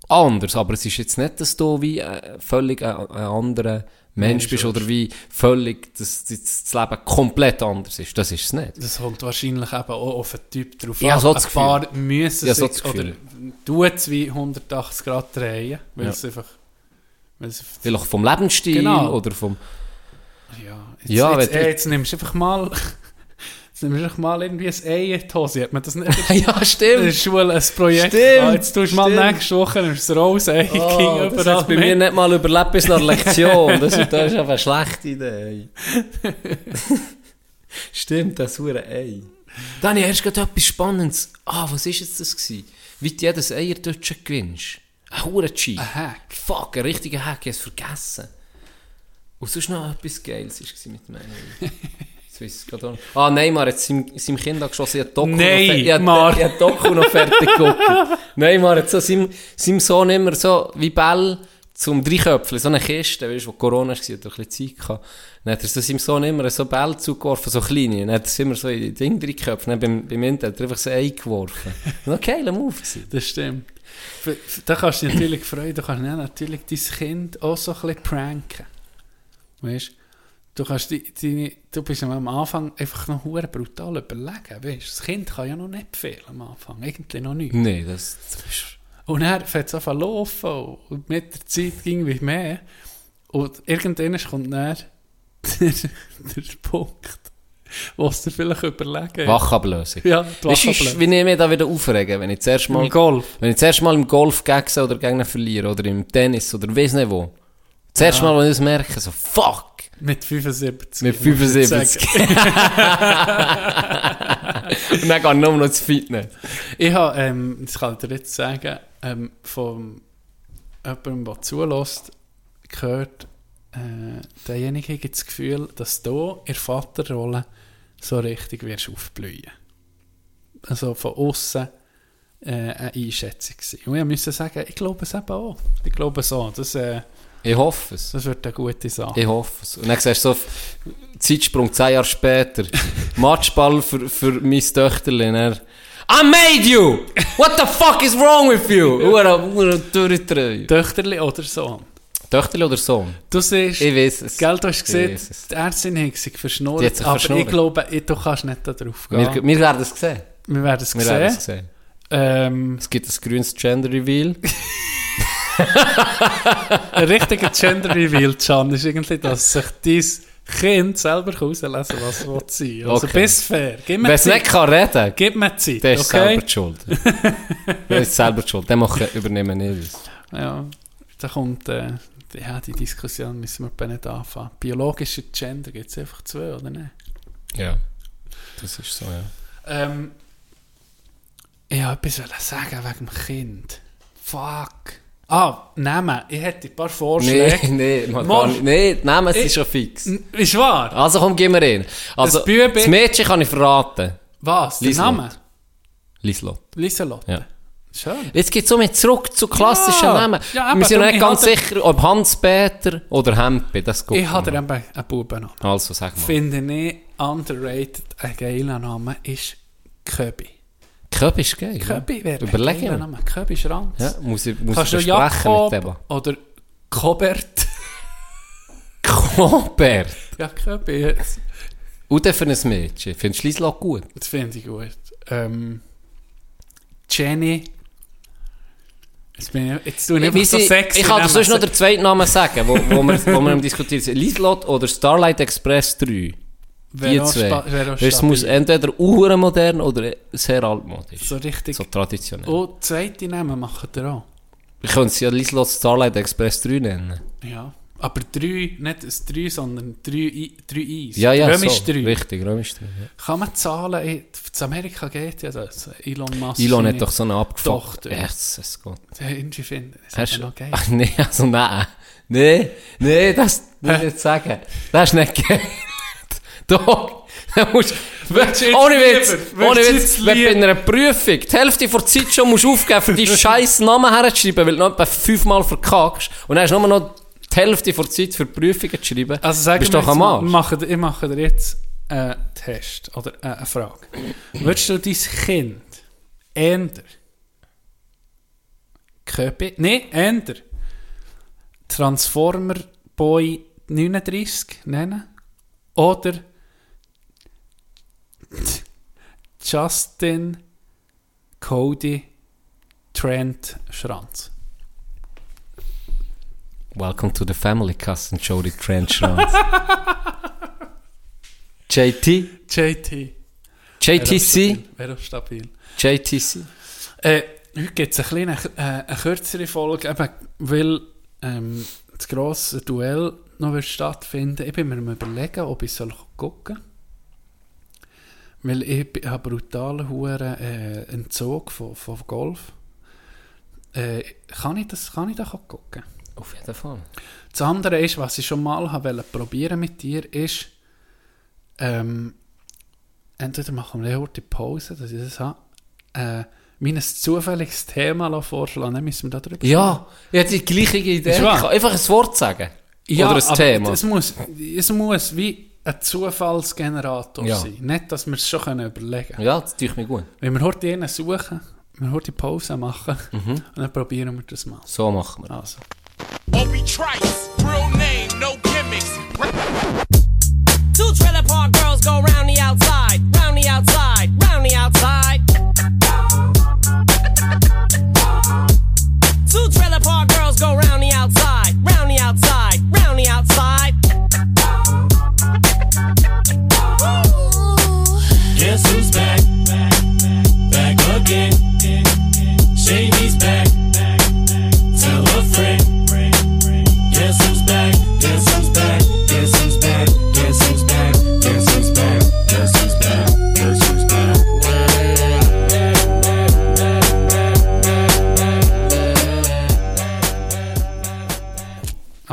[SPEAKER 5] anders, aber es ist jetzt nicht, dass du wie äh, völlig ein, ein anderer Mensch bist oder wie völlig, dass das Leben komplett anders ist. Das ist es nicht.
[SPEAKER 6] das kommt wahrscheinlich eben auch auf den Typ drauf
[SPEAKER 5] Ja,
[SPEAKER 6] an.
[SPEAKER 5] so das
[SPEAKER 6] Ein paar müssen
[SPEAKER 5] Ja, so
[SPEAKER 6] sich,
[SPEAKER 5] das
[SPEAKER 6] oder tun es wie 180 Grad drehen, weil
[SPEAKER 5] Ja.
[SPEAKER 6] es einfach...
[SPEAKER 5] Vielleicht vom Lebensstil
[SPEAKER 6] Genau.
[SPEAKER 5] oder vom...
[SPEAKER 6] ja, jetzt,
[SPEAKER 5] Ja,
[SPEAKER 6] jetzt, äh, jetzt nimmst du einfach mal... Jetzt nimmst du einfach mal irgendwie ein Ei in die Hose. Hat man das nicht
[SPEAKER 5] ja,
[SPEAKER 6] in der
[SPEAKER 5] stimmt.
[SPEAKER 6] Schule ein Projekt
[SPEAKER 5] Stimmt,
[SPEAKER 6] ah, Jetzt tust du mal
[SPEAKER 5] stimmt.
[SPEAKER 6] nächste Woche nimmst du ein Rollsei
[SPEAKER 5] Oh,
[SPEAKER 6] ging
[SPEAKER 5] das
[SPEAKER 6] überall
[SPEAKER 5] hat's bei
[SPEAKER 6] mit.
[SPEAKER 5] mir nicht mal überlebt bis nach Lektion. Das, ist- das ist einfach eine schlechte Idee. Stimmt, das hure Ei. Dann ich erst gerade etwas Spannendes. Ah, was ist jetzt das gewesen? Wie du jedes Eierdutschen gewinnst. Ein Cheat.
[SPEAKER 6] Ein Hack.
[SPEAKER 5] Fuck, ein richtiger Hack, ich habe es vergessen. Und sonst noch etwas Geiles war mit dem Ei. Jetzt weiss ich gerade auch nicht. Ah, Neymar hat seinem, seinem Kind angeschossen, ich habe Doku noch ich ich Doku noch fertig geguckt. Neymar hat so seinem, seinem Sohn immer so wie Ball zum Dreiköpfeln, so eine Kiste, weißt du, wo Corona war, hat er ein bisschen Zeit gehabt. Dann hat er so seinem Sohn immer so Bälle zugeworfen, so kleine. Dann hat er immer so in die Ding reingeköpft. Dann beim, beim Ende hat er einfach so ein Ei geworfen. Ein geiler Move. gewesen.
[SPEAKER 6] Das stimmt. Da kannst du dich natürlich freuen, du kannst dann natürlich dein Kind auch so ein bisschen pranken. Weißt du? kannst die, deine, du bist am Anfang einfach noch hure brutal überlegen. Weißt? Das Kind kann ja noch nicht viel am Anfang. Irgendwie noch nicht.
[SPEAKER 5] Nee, das, das ist...
[SPEAKER 6] Und dann fängt es an zu laufen und mit der Zeit ging wie mehr. Und irgendwann kommt dann der, der Punkt, wo es dir vielleicht überlegen.
[SPEAKER 5] Wachablösung.
[SPEAKER 6] Ja, die Wachablösung.
[SPEAKER 5] wie ich mich da wieder aufregen, wenn ich zuerst mal,
[SPEAKER 6] Im Golf.
[SPEAKER 5] wenn ich zuerst mal im Golf gegen oder gegen verliere oder im Tennis oder weiss nicht wo. Zuerst mal, wenn ich das merke, so fuck,
[SPEAKER 6] Mit 75.
[SPEAKER 5] mit
[SPEAKER 6] muss ich
[SPEAKER 5] 75.
[SPEAKER 6] sagen.
[SPEAKER 5] Und dann ich nur noch ins Fitness.
[SPEAKER 6] Ich habe, ähm, das kann ich dir jetzt sagen, ähm, von jemandem, der zulässt, gehört, äh, derjenige hat das Gefühl, dass du in der Vaterrolle so richtig wirst aufblühen. Also von außen äh, eine Einschätzung sein. Und ich musste sagen, ich glaube es eben auch. Ich glaube so. Das, äh,
[SPEAKER 5] Ich hoffe es.
[SPEAKER 6] das wird eine gute Sache.
[SPEAKER 5] Ich hoffe es. Und dann siehst du so, Zeitsprung, zehn Jahre später, Matchball für, für mein Töchterchen. Er, I made you! What the fuck is wrong with you? Ura, ura, durchdrehen.
[SPEAKER 6] Töchterli oder Sohn.
[SPEAKER 5] Töchterli oder Sohn?
[SPEAKER 6] Du siehst,
[SPEAKER 5] Ich weiß es.
[SPEAKER 6] Gell, du hast gesehen, die Ärztin hat sich verschnurrt,
[SPEAKER 5] hat sich
[SPEAKER 6] aber
[SPEAKER 5] verschnurrt.
[SPEAKER 6] ich glaube, du kannst nicht da drauf gehen.
[SPEAKER 5] Wir,
[SPEAKER 6] Wir,
[SPEAKER 5] wir werden es sehen.
[SPEAKER 6] werden es
[SPEAKER 5] Wir werden
[SPEAKER 6] sehen.
[SPEAKER 5] es sehen.
[SPEAKER 6] Ähm,
[SPEAKER 5] Es gibt ein grünes Gender Reveal.
[SPEAKER 6] ein richtiger Gender Reveal, Can, ist irgendwie, dass sich dein Kind selber herauslesen kann, was es will sein Also
[SPEAKER 5] Okay.
[SPEAKER 6] bist fair. Gib mir
[SPEAKER 5] Wer es nicht kann reden,
[SPEAKER 6] Gib mir Zeit,
[SPEAKER 5] der ist
[SPEAKER 6] okay?
[SPEAKER 5] selber die schuld. der ist selber die schuld. Der macht übernehmen nicht.
[SPEAKER 6] Ja, da kommt, äh, die- ja, die Diskussion müssen wir bei nicht anfangen. Biologische Gender gibt es einfach zwei, oder nicht?
[SPEAKER 5] Ja. Das ist so, ja.
[SPEAKER 6] Ähm, ich wollte etwas sagen wegen dem Kind. Fuck. Ah, Namen. Ich hätte ein paar Vorschläge.
[SPEAKER 5] nee, man
[SPEAKER 6] Mach.
[SPEAKER 5] gar nicht. Nee, die Namen sind schon fix.
[SPEAKER 6] Ist wahr?
[SPEAKER 5] Also komm, gib mir rein. Also,
[SPEAKER 6] Das Bübe-
[SPEAKER 5] das Mädchen kann ich verraten.
[SPEAKER 6] Was? Der. Name?
[SPEAKER 5] Lieslott.
[SPEAKER 6] Lieselotte.
[SPEAKER 5] Ja.
[SPEAKER 6] Schön.
[SPEAKER 5] Jetzt geht es mit zurück zu klassischen
[SPEAKER 6] Ja.
[SPEAKER 5] Namen.
[SPEAKER 6] Ja, eben,
[SPEAKER 5] Wir sind noch nicht
[SPEAKER 6] ich
[SPEAKER 5] ganz sicher, ob Hans-Peter oder Hempe. Das geht
[SPEAKER 6] Ich habe eben einen Bubennamen.
[SPEAKER 5] Also, sag mal.
[SPEAKER 6] Finde ich underrated, ein geiler Name ist Köbi.
[SPEAKER 5] Köbi ist geil.
[SPEAKER 6] Köbi wäre
[SPEAKER 5] Überleg mir.
[SPEAKER 6] Name. Köbi Schranz.
[SPEAKER 5] Ja, muss ich, muss
[SPEAKER 6] Kannst
[SPEAKER 5] ich besprechen mit dem.
[SPEAKER 6] oder Kobert?
[SPEAKER 5] Robert.
[SPEAKER 6] ja, Köbi.
[SPEAKER 5] Und dann für ein Mädchen. Findest du Lieslott gut?
[SPEAKER 6] Das finde ich gut. Ähm, Jenny. Jetzt, bin ich, jetzt tue ich einfach so sexy
[SPEAKER 5] ich kann dir sonst noch den zweiten Namen sagen, wo, wo wir, wo wir am diskutieren sind. Lieslott oder Starlight Express 3. Die zwei. Es muss entweder uhrmodern oder sehr altmodisch.
[SPEAKER 6] So richtig.
[SPEAKER 5] So traditionell.
[SPEAKER 6] Oh, zweite Namen machen ihr auch.
[SPEAKER 5] Ich könnte es ja Lieslott Starlight Express 3 nennen.
[SPEAKER 6] Ja. Aber drei, nicht ein drei, sondern drei, I, drei Eis.
[SPEAKER 5] Ja, ja,
[SPEAKER 6] Römisch
[SPEAKER 5] so.
[SPEAKER 6] drei.
[SPEAKER 5] Richtig, römisch 3. Ja.
[SPEAKER 6] Kann man zahlen? In Amerika geht ja das. Elon Musk.
[SPEAKER 5] Elon hat doch so eine abgefuckt.
[SPEAKER 6] Tochter.
[SPEAKER 5] Jesus Gott.
[SPEAKER 6] Irgendwie finden. Das
[SPEAKER 5] Hast
[SPEAKER 6] noch geil.
[SPEAKER 5] Ach nee, also nein. Nee, nee, das muss ich nicht sagen. Das ist nicht geil. Doch. Da musst,
[SPEAKER 6] Willst du jetzt
[SPEAKER 5] ohne Witz,
[SPEAKER 6] lieber?
[SPEAKER 5] ohne Witz, wenn du
[SPEAKER 6] lieber?
[SPEAKER 5] einer Prüfung die Hälfte der Zeit schon musst aufgeben für die scheiß Namen herzuschreiben, weil du noch etwa fünfmal verkackst und dann hast du nur noch die Hälfte der Zeit für Prüfungen zu schreiben,
[SPEAKER 6] Also sagen
[SPEAKER 5] bist
[SPEAKER 6] wir
[SPEAKER 5] doch am
[SPEAKER 6] jetzt machen, ich mache dir jetzt einen Test oder äh, eine Frage. Würdest du dein Kind ändern? Köpi? Nein, ändern. Transformer Boy 39 nennen? Oder Justin Cody Trent Schranz?
[SPEAKER 5] Welcome to the family, Cousin Jody Trench JT?
[SPEAKER 6] JT.
[SPEAKER 5] JTC?
[SPEAKER 6] Wäre auch stabil.
[SPEAKER 5] JTC?
[SPEAKER 6] Äh, heute gibt es eine, kleine, äh, eine kürzere Folge, eben, weil ähm, das grosse Duell noch wird stattfinden. Ich bin mir überlegen, ob ich soll gucken soll. Weil ich habe brutalen Huren äh, Entzug von, von Golf. Äh, kann, ich das, kann ich auch gucken?
[SPEAKER 5] Auf jeden Fall.
[SPEAKER 6] Das andere ist, was ich schon mal habe wollte probieren mit dir, ist, ähm, entweder machen wir eine kurze Pause, dass ich das habe, äh, mir ein zufälliges Thema vorschlagen, dann müssen wir darüber
[SPEAKER 5] Ja, ich hatte die gleiche Idee. Einfach ein Wort sagen.
[SPEAKER 6] Ja,
[SPEAKER 5] Oder ein Thema.
[SPEAKER 6] Es muss, es muss wie ein Zufallsgenerator
[SPEAKER 5] Ja.
[SPEAKER 6] sein. Nicht, dass wir es schon können überlegen können.
[SPEAKER 5] Ja, das tue ich mir gut.
[SPEAKER 6] Wenn wir heute einen suchen, wir heute Pause machen
[SPEAKER 5] Mhm.
[SPEAKER 6] und dann probieren wir das mal.
[SPEAKER 5] So machen wir.
[SPEAKER 6] Also.
[SPEAKER 7] Obi Trice, real name, no gimmicks.
[SPEAKER 8] Two trailer park girls go round the outside, round the outside, round the outside.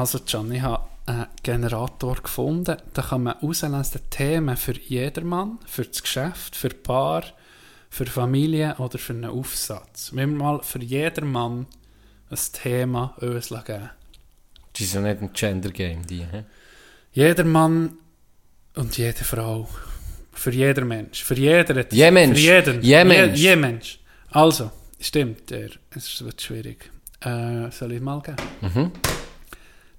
[SPEAKER 6] Also Can, ich habe einen Generator gefunden. Da kann man auslesen Themen für jedermann, für das Geschäft, für Paar, für Familie oder für einen Aufsatz. Wenn wir mal für jedermann ein Thema uns geben.
[SPEAKER 5] Das ist ja nicht ein Gender-Game, die. hä?
[SPEAKER 6] Jeder Mann und jede Frau Für jeder Mensch. Für jeder.
[SPEAKER 5] Je Mensch.
[SPEAKER 6] Für jeden.
[SPEAKER 5] Je
[SPEAKER 6] Je,
[SPEAKER 5] Mensch.
[SPEAKER 6] je Mensch. Also, stimmt, der. Es wird schwierig. Äh, soll ich mal geben?
[SPEAKER 5] Mhm.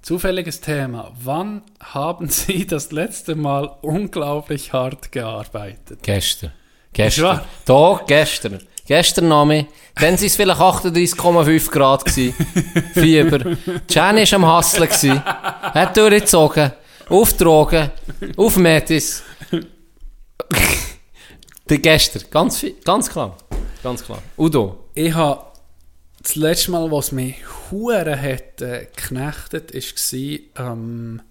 [SPEAKER 6] Zufälliges Thema. Wann haben Sie das letzte Mal unglaublich hart gearbeitet?
[SPEAKER 5] Gestern. Gestern. Doch, gestern. Gestern Name. Dann waren es vielleicht 38,5 Grad. Gewesen. Fieber. Jenny war am Hasseln. Gewesen. Hat durchgezogen. Auf Drogen. Auf Metis. Gestern. Ganz, ganz klar. Ganz klar. Udo.
[SPEAKER 6] Ich habe das letzte Mal, was mich hure hat äh, geknechtet, gsi, ähm,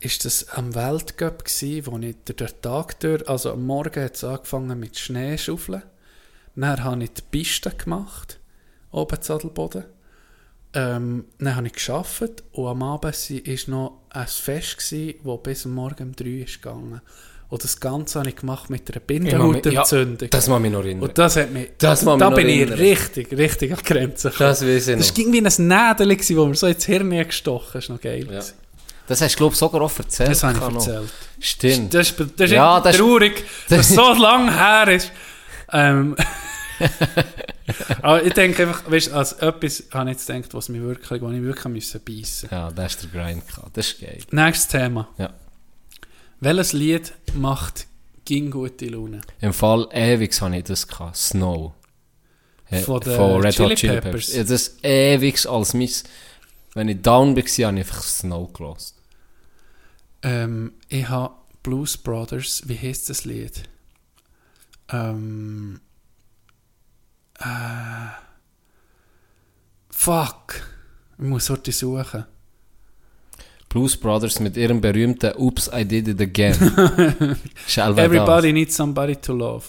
[SPEAKER 6] das am Weltcup wo ich den Tag durch, also am Morgen hat es angefangen mit Schneeschaufeln, dann habe ich die Piste gemacht, oben zu Adelboden, ähm, dann habe ich geschafft und am Abend war noch ein Fest, wo bis am Morgen um 3 Uhr gegangen. Und das Ganze habe ich gemacht mit einer Bindehautentzündung.
[SPEAKER 5] das muss mich noch erinnern.
[SPEAKER 6] Und das hat mich,
[SPEAKER 5] Das mich
[SPEAKER 6] da
[SPEAKER 5] noch
[SPEAKER 6] bin ich
[SPEAKER 5] erinnern.
[SPEAKER 6] richtig, richtig an die Grenze gekommen.
[SPEAKER 5] Das weiss ich
[SPEAKER 6] Das war irgendwie ein Nädel, wo mir so ins Hirn gestochen ist. noch geil.
[SPEAKER 5] Ja. Das hast du, glaube ich, sogar auch erzählt.
[SPEAKER 6] Das habe ich
[SPEAKER 5] noch.
[SPEAKER 6] erzählt.
[SPEAKER 5] Stimmt.
[SPEAKER 6] Das ist, das ist
[SPEAKER 5] Ja,
[SPEAKER 6] ja,
[SPEAKER 5] das ist-
[SPEAKER 6] traurig, dass es so lange her ist. Ähm, aber ich denke einfach, weißt, als etwas habe ich jetzt gedacht, was, mich wirklich, was ich wirklich beißen
[SPEAKER 5] Ja, das ist der Grind. Das ist geil.
[SPEAKER 6] Nächstes Thema.
[SPEAKER 5] Ja.
[SPEAKER 6] Welches Lied macht ging gute Laune?
[SPEAKER 5] Im Fall ewig habe ich das gehabt. Snow.
[SPEAKER 6] Von den
[SPEAKER 5] Red
[SPEAKER 6] Chili
[SPEAKER 5] Hot Chili
[SPEAKER 6] Peppers.
[SPEAKER 5] Peppers. Ja, das ewig als mein... Wenn ich down war, habe ich einfach Snow gelassen.
[SPEAKER 6] Ähm, ich habe Blues Brothers, wie heißt das Lied? Ähm, äh, fuck. Ich muss heute suchen.
[SPEAKER 5] Blues Brothers mit ihrem berühmten Oops, I Did It Again.
[SPEAKER 6] Everybody needs somebody to love.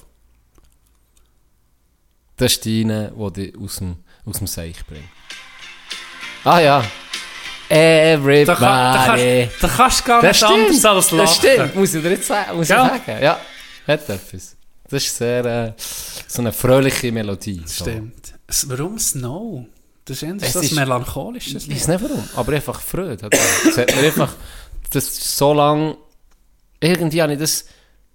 [SPEAKER 5] Das ist die eine, die dich aus dem, aus dem Seich bringt. Ah ja. Everybody.
[SPEAKER 6] Da, kann, da, kannst, du gar
[SPEAKER 5] das
[SPEAKER 6] nicht anders
[SPEAKER 5] stimmt.
[SPEAKER 6] als lachen.
[SPEAKER 5] Das stimmt. Muss ich dir jetzt sagen? Muss
[SPEAKER 6] Ja.
[SPEAKER 5] ich sagen? Ja. Hat etwas. Das ist sehr, äh, so eine fröhliche Melodie. So.
[SPEAKER 6] Stimmt. Warum Snow? Das ist
[SPEAKER 5] Es
[SPEAKER 6] ein
[SPEAKER 5] ist-
[SPEAKER 6] melancholisches
[SPEAKER 5] Ich weiß nicht warum, aber einfach Freude. Es hat mir einfach, das so lang, irgendwie habe ich das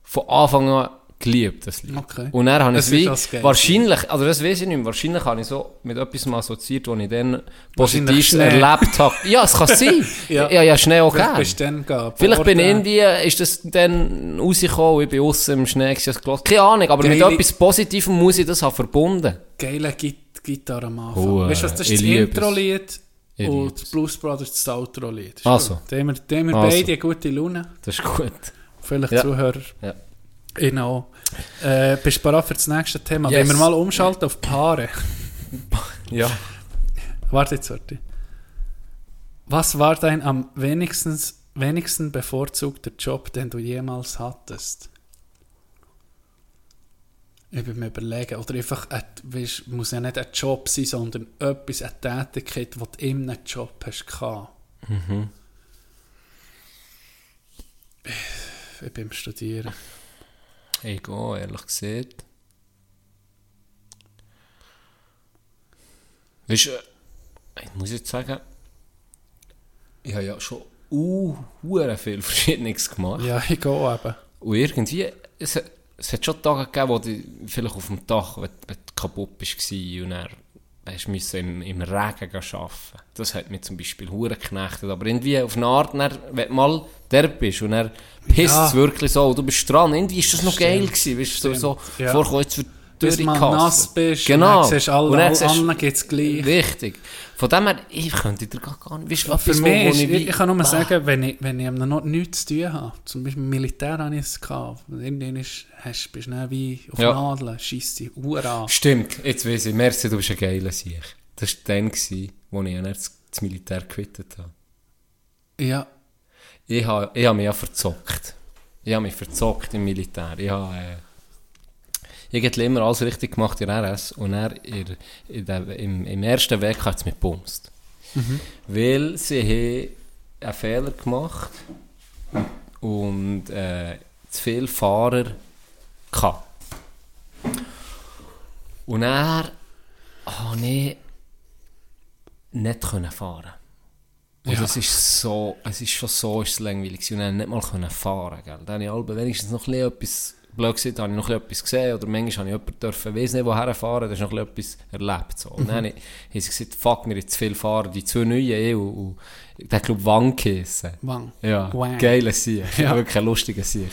[SPEAKER 5] von Anfang an geliebt, das Lied.
[SPEAKER 6] Okay.
[SPEAKER 5] Und dann habe ich
[SPEAKER 6] Es
[SPEAKER 5] wie, wahrscheinlich, also das weiß ich nicht mehr, wahrscheinlich habe ich so mit etwas mal assoziiert, was ich dann positiv erlebt habe. Ja, es kann sein.
[SPEAKER 6] Ja.
[SPEAKER 5] ja. ja, Schnee auch
[SPEAKER 6] Vielleicht
[SPEAKER 5] gern.
[SPEAKER 6] dann gegangen,
[SPEAKER 5] Vielleicht bin ich in Indien, ist das dann rausgekommen, ich bin aussen im Schnee, gehört. keine Ahnung, aber mit
[SPEAKER 6] Geile-
[SPEAKER 5] etwas Positivem muss ich das haben verbunden.
[SPEAKER 6] geile Git Gitarre am Anfang.
[SPEAKER 5] Oh,
[SPEAKER 6] weißt du was, das ist das. Intro-Lied und
[SPEAKER 5] es.
[SPEAKER 6] Blues Brothers das Outro-Lied.
[SPEAKER 5] Also.
[SPEAKER 6] gut. Da haben wir, da haben wir
[SPEAKER 5] Also.
[SPEAKER 6] beide eine gute Laune.
[SPEAKER 5] Das ist gut.
[SPEAKER 6] Vielleicht
[SPEAKER 5] Ja.
[SPEAKER 6] Zuhörer.
[SPEAKER 5] Ja.
[SPEAKER 6] Auch. Äh, bist du bereit für das nächste Thema?
[SPEAKER 5] Yes.
[SPEAKER 6] Wenn wir mal umschalten auf Paare.
[SPEAKER 5] Ja.
[SPEAKER 6] Warte jetzt, warte. Was war dein am wenigsten, wenigsten bevorzugter Job, den du jemals hattest? Ich bin mir überlegen, oder einfach, ein, weißt, muss ja nicht ein Job sein, sondern etwas, eine Tätigkeit, die du in einem Job hast gehabt. Ich bin Studieren.
[SPEAKER 5] Ich gehe, ehrlich gesagt. Weißt du, äh, ich muss jetzt sagen, ich habe ja schon uh, viel Verschiedenes gemacht.
[SPEAKER 6] Ja, ich gehe eben.
[SPEAKER 5] Und irgendwie, es, es hat schon Tage gegeben, wo du vielleicht auf dem Dach, wenn, wenn du kaputt bist war und dann hast du müssen im, im Regen arbeiten. Das hat mich zum Beispiel hure geknechtet. Aber irgendwie auf eine Art, dann, wenn du mal der bist und dann pisst
[SPEAKER 6] Ja.
[SPEAKER 5] wirklich so und du bist dran, irgendwie ist das noch geil gewesen. Weißt du, so, so
[SPEAKER 6] Ja.
[SPEAKER 5] vorkommen, jetzt wird
[SPEAKER 6] Bis du nass bist,
[SPEAKER 5] Genau.
[SPEAKER 6] und dann siehst du alle, alle anderen geht es gleich.
[SPEAKER 5] Richtig. Von dem her, ich könnte dir gar nicht, weißt du,
[SPEAKER 6] Für
[SPEAKER 5] etwas, wo-
[SPEAKER 6] mich ist, ich, ich kann nur
[SPEAKER 5] Ah.
[SPEAKER 6] sagen, wenn ich, wenn ich am noch nichts zu tun habe, zum Beispiel Militär habe ich es gehabt, irgendwann ist, hast, bist du wie auf
[SPEAKER 5] Ja.
[SPEAKER 6] Nadeln, scheisst dich Uhr an.
[SPEAKER 5] Stimmt, jetzt weiss ich, merci, du bist ein geiler Sieg. Das war dann, wo ich das, Militär quittet habe.
[SPEAKER 6] Ja,
[SPEAKER 5] Ich habe ich hab mich ja verzockt. Ich habe mich verzockt im Militär. Ich habe äh, ich habe immer alles richtig gemacht in RS und er in, in der, im, im ersten Weg hat es mich gebumst. Weil sie haben einen Fehler gemacht und äh, zu viele Fahrer gehabt. Und er ich nicht können fahren. Und
[SPEAKER 6] Ja.
[SPEAKER 5] das ist so, es ist schon so ist es langweilig gewesen. und dann nicht mal können fahren, gell. Dann habe ich wenigstens noch ein bisschen etwas, blöd gesagt, habe ich noch etwas gesehen oder manchmal habe ich jemanden dürfen, weiss nicht woher fahren, da ist noch etwas erlebt, so. Und dann habe ich- gesagt, fuck, wir jetzt zu viel fahren, die zwei neuen eh, und, und der Club Wang geheissen.
[SPEAKER 6] Wang.
[SPEAKER 5] Ja,
[SPEAKER 6] Wang.
[SPEAKER 5] geiler Sieg.
[SPEAKER 6] Ja.
[SPEAKER 5] Wirklich ein lustiger Sieg.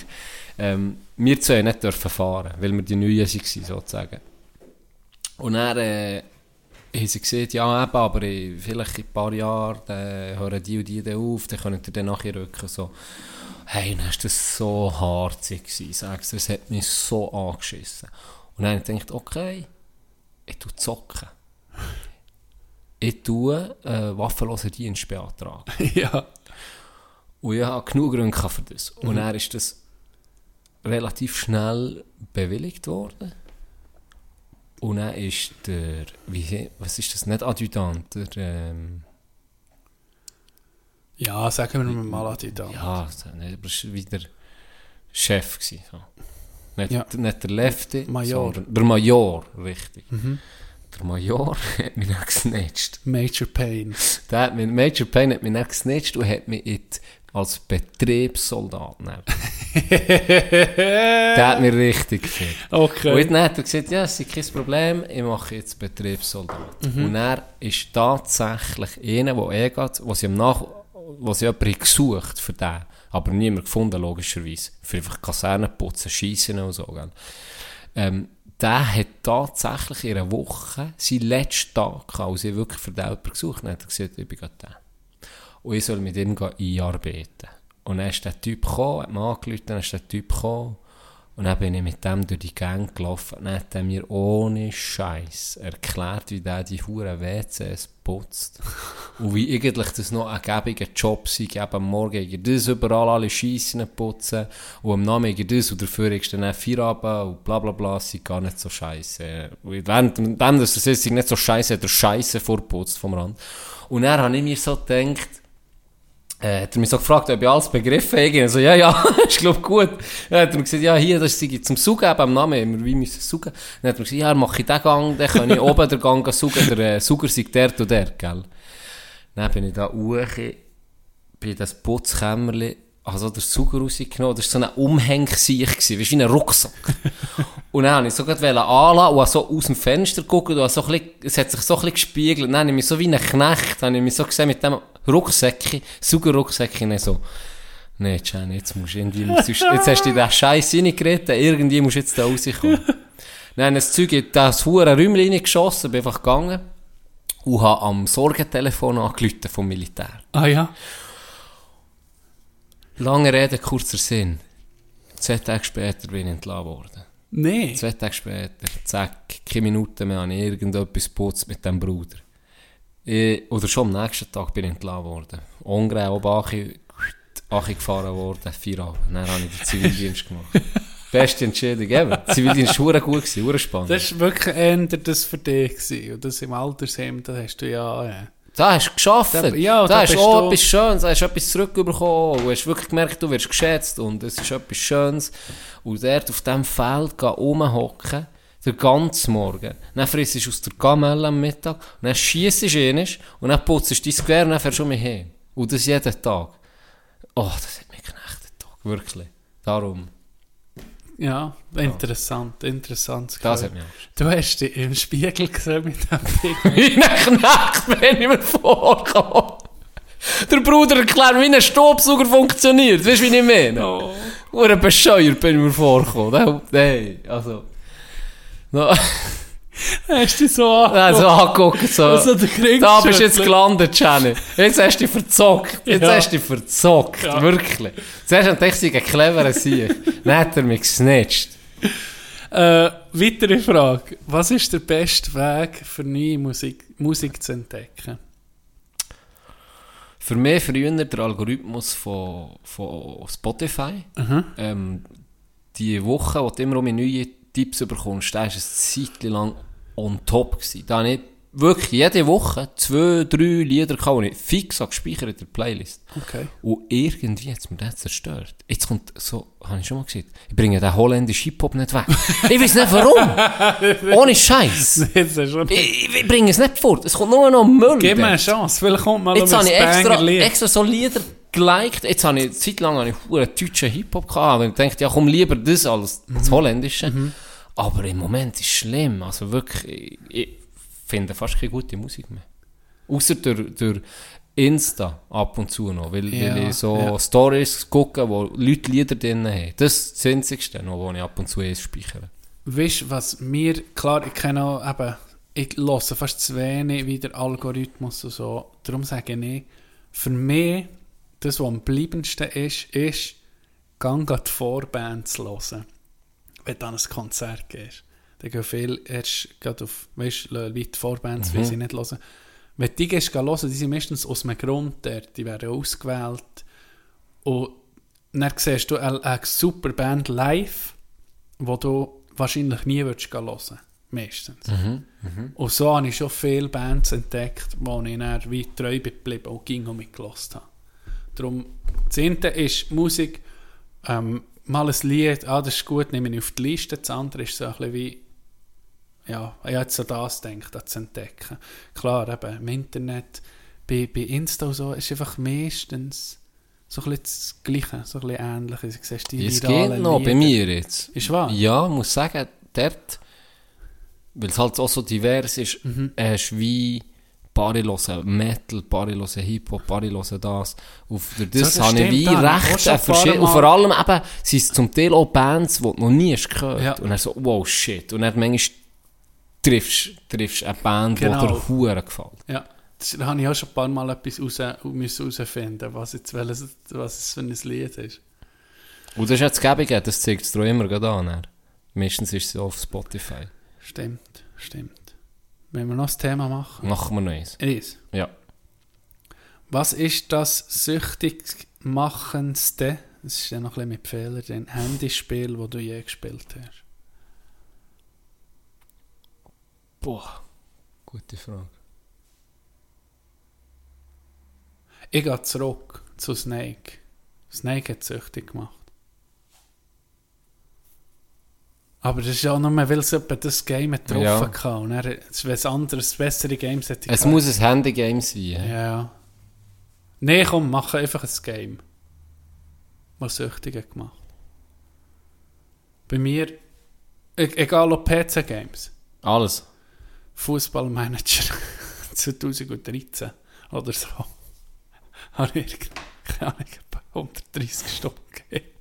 [SPEAKER 5] Ähm, wir zwei nicht dürfen fahren, weil wir die Neuen waren, sozusagen. Und dann äh, haben sie gesagt, ja eben, aber vielleicht in ein paar Jahren äh, hören die und die dann auf, dann könnt ihr dann nachher rücken. So. Hey, dann war das so harzig, sagst du, es hat mich so angeschissen. Und dann habe ich gedacht, okay, ich tue zocken. Ich tue äh, waffenlosen Dienst beantragen.
[SPEAKER 6] ja.
[SPEAKER 5] Und ich habe genug Gründe für das. Und dann ist das relativ schnell bewilligt worden. Und dann ist der, wie, was ist das, nicht Adjutant, der, ähm,
[SPEAKER 6] Ja, sagen wir mal Adjutant.
[SPEAKER 5] ja, aber es war wieder Chef gewesen, so. Nicht,
[SPEAKER 6] Ja.
[SPEAKER 5] nicht der Lefty,
[SPEAKER 6] Major.
[SPEAKER 5] sondern der Major, richtig. Der Major hat mich dann gesnitcht.
[SPEAKER 6] Major Pain.
[SPEAKER 5] Der hat mich, Major Payne hat mich dann gesnitcht und hat mich in als Betriebssoldat genommen. Der hat mich richtig gefickt.
[SPEAKER 6] Okay.
[SPEAKER 5] Und dann hat er gesagt, ja, es ist kein Problem, ich mache jetzt Betriebssoldat. Und er ist tatsächlich einer, der eh geht, wo sie am Nach sie jemanden haben gesucht für den, aber niemand gefunden, logischerweise. Für einfach Kasernen putzen, schiessen und so. Ähm, der hat tatsächlich in einer Woche seinen letzten Tag gehabt, und sie haben wirklich für den jemanden gesucht. Dann hat gesagt, ich bin gerade der. Und ich soll mit ihm einarbeiten. Und dann ist der Typ gekommen, hat mich angerufen, dann ist der Typ gekommen. Und dann bin ich mit dem durch die Gang gelaufen. Dann hat er mir ohne Scheiß erklärt, wie der die Huren WCs putzt. und wie eigentlich das noch ein gäbiger Job sei. Eben Morgen irgendwie das überall alle Scheissen putzen. Und am Nachmittag das und dafür ist dann Feierabend und bla bla bla. Sei gar nicht so scheiße. Und Während dem, dass es sei nicht so scheiße, hat er Scheiße vorputzt vom Rand. Und dann habe ich mir so gedacht, äh, hat er mich so gefragt, ob ich alles begriffen habe. Und so, ja, ja, ist glaub gut. Dann hat er mir gesagt, ja, hier, das ist zum Sugen, eben am Namen, immer wie müssen sugen. Dann hat er mir gesagt, ja, mache ich den Gang, dann kann ich oben den Gang sugen, der äh, Suger sei dort und dort, gell. Dann bin ich da hoch, bei das Putzkämmerli, also den Suger rausgenommen, das war so ein Umhängsiech, gewesen, weißt wie ein Rucksack. und dann wollte ich so gerade anlassen und so aus dem Fenster geguckt und so ein bisschen, es hat sich so ein bisschen gespiegelt. Dann habe ich mich so wie ein Knecht, habe ich mich so gesehen mit dem Rucksäckchen, Sugerrucksäckchen, dann so, nee, Jenny, jetzt musst du irgendwie, sonst- jetzt hast du in den Scheiß reingeritten, irgendwie musst du jetzt da rauskommen. Dann das Zeug in das hure Räumchen reingeschossen, bin einfach gegangen und habe am Sorgentelefon angerufen vom Militär.
[SPEAKER 6] Ah ja.
[SPEAKER 5] Lange Rede, kurzer Sinn. Zwei Tage später bin ich entlassen worden.
[SPEAKER 6] Nee.
[SPEAKER 5] Zwei Tage später, zack, keine Minuten mehr, ich irgendetwas geputzt mit dem Bruder. Ich, oder schon am nächsten Tag bin ich entlassen worden. Ongre, oben Achi, Achi gefahren worden, vier Abend. Dann habe ich den Zivildienst gemacht. Beste Entscheidung ever. Zivildienst war gut, gewesen, spannend.
[SPEAKER 6] Das war wirklich eher das für dich. Gewesen. Und das im Altersheim, da hast du ja... ja.
[SPEAKER 5] Da hast du geschafft.
[SPEAKER 6] Da- ja, da
[SPEAKER 5] da hast auch
[SPEAKER 6] du-
[SPEAKER 5] etwas Schönes, da hast du etwas zurückbekommen. Du hast wirklich gemerkt, du wirst geschätzt und es ist etwas Schönes. Und dort auf diesem Feld rumhocken, den ganzen Morgen. Dann frisst du aus der Gamelle am Mittag, und dann schiessest du ihn und dann putzt du dein Gewehr und dann fährst du um mich hin. Und das jeden Tag. Oh, das hat mich geknechtet, wirklich. Darum,
[SPEAKER 6] Ja, interessant, interessant.
[SPEAKER 5] das hat mich
[SPEAKER 6] Du hast dich im Spiegel gesehen mit dem Ding.
[SPEAKER 5] Wie ein Knecht bin ich mir vorgekommen. Der Bruder erklärt, wie ein Staubsauger funktioniert. Weißt du, wie ich meine? Oh. Ure bescheuert bin ich mir vorgekommen. Hey, also... No,
[SPEAKER 6] hast du dich so an.
[SPEAKER 5] also angucken, so...
[SPEAKER 6] Also
[SPEAKER 5] da bist du jetzt gelandet, Jenny. Jetzt hast du dich verzockt. Jetzt
[SPEAKER 6] Ja.
[SPEAKER 5] hast du dich verzockt.
[SPEAKER 6] Ja.
[SPEAKER 5] Wirklich. Zuerst hat ich sie ein cleverer Sieg. Dann hat er mich gesnitcht.
[SPEAKER 6] Äh, weitere Frage. Was ist der beste Weg für neue Musik, Musik zu entdecken?
[SPEAKER 5] Für mich früher der Algorithmus von, von Spotify. Ähm, die Woche, wo du immer um neue Tipps bekommst, da war es Zeit lang on top. Gewesen. Da habe ich wirklich jede Woche zwei, drei Lieder gehabt, die ich fix gespeichert in der Playlist.
[SPEAKER 6] Okay.
[SPEAKER 5] Und irgendwie hat es mir das zerstört. Jetzt kommt, so, habe ich schon mal gesagt, ich bringe den holländischen Hip-Hop nicht weg. ich weiß nicht warum. Ohne Scheiß. ich, ich bringe es nicht fort. Es kommt nur noch Müll.
[SPEAKER 6] Gib mir eine Chance, vielleicht kommt mal
[SPEAKER 5] Jetzt habe ich extra, extra so Lieder geliked. Jetzt habe ich, zeitlang habe ich einen deutschen Hip-Hop gehabt. Und ich dachte, ja komm, lieber das als das mhm. Holländische. Mhm. Aber im Moment ist es schlimm. Also wirklich, ich, ich finde fast keine gute Musik mehr. Außer durch, durch Insta ab und zu noch, weil,
[SPEAKER 6] ja,
[SPEAKER 5] weil ich so
[SPEAKER 6] ja.
[SPEAKER 5] Stories gucke, wo Leute Lieder drin haben. Das ist das Einzigste noch, was ich ab und zu speichere.
[SPEAKER 6] Weißt du, was mir, klar, ich kenne auch eben, ich höre fast zu wenig wie der Algorithmus und so. Darum sage ich, für mich, das, was am bleibendsten ist, ist, gang die Vorbands hören wenn du an ein Konzert gehst, dann gehen viele erst gerade auf, weißt du, Leute Vorbands,
[SPEAKER 5] mhm.
[SPEAKER 6] sie nicht hören. Wenn die gehst, gehen hören, die sind meistens aus einem Grund dort, die werden ausgewählt. Und dann siehst du eine, eine super Band live, die du wahrscheinlich nie würdest hören würdest meistens. Mhm, mh. Und so habe ich schon viele Bands entdeckt, wo ich dann wie treu geblieben und ging und mitgelassen habe. Darum, das eine ist Musik, ähm, mal ein Lied, ah, das ist gut, nehme ich auf die Liste. Das andere ist so ein bisschen wie, ja, ich habe jetzt an das gedacht, an das Entdecken. Klar, eben, im Internet, bei, bei Insta und so, ist einfach meistens so ein bisschen das Gleiche, so ein bisschen Ähnliches. Also, du siehst die
[SPEAKER 5] Es geht noch
[SPEAKER 6] Lieder.
[SPEAKER 5] bei mir jetzt.
[SPEAKER 6] Ist wahr?
[SPEAKER 5] Ja, ich muss sagen, dort, weil es halt auch so divers ist,
[SPEAKER 6] mhm.
[SPEAKER 5] hast äh, wie Party hören Metal, Party hören Hip-Hop, Party hören das. Auf der das habe ich wie recht
[SPEAKER 6] verschiedene.
[SPEAKER 5] Und vor allem eben, sind es zum Teil auch Bands, die du noch nie hast gehört
[SPEAKER 6] ja.
[SPEAKER 5] Und dann so, wow, shit. Und dann manchmal triffst du eine Band,
[SPEAKER 6] genau.
[SPEAKER 5] die dir Huren gefällt.
[SPEAKER 6] Ja. Da habe ich auch schon ein paar Mal etwas raus, müssen herausfinden, was, jetzt, was es für ein Lied ist.
[SPEAKER 5] Und das ist jetzt gäbig, das zeigt es dir immer an. Ne? Meistens ist es auf Spotify.
[SPEAKER 6] Stimmt, stimmt. Wenn wir noch das Thema machen.
[SPEAKER 5] Machen wir noch eins.
[SPEAKER 6] Eins?
[SPEAKER 5] Ja.
[SPEAKER 6] Was ist das süchtig machendste, das ist ja noch ein bisschen mit Fehlern, drin, Handyspiel, das du je gespielt hast?
[SPEAKER 5] Boah, gute Frage.
[SPEAKER 6] Ich gehe zurück zu Snake. Snake hat süchtig gemacht. Aber das ist ja auch nur, weil es das Game getroffen
[SPEAKER 5] ja.
[SPEAKER 6] hat. Und er, wenn es anderes, bessere Games hätte.
[SPEAKER 5] Es
[SPEAKER 6] gehabt.
[SPEAKER 5] muss ein Handy-Game sein. Ja.
[SPEAKER 6] Nee, komm, mach einfach ein Game. Was süchtig hat gemacht. Bei mir, e-, egal ob PC-Games.
[SPEAKER 5] Alles.
[SPEAKER 6] Fußballmanager 2013 oder so. Habe ich, keine Ahnung, 130 Stunden gegeben.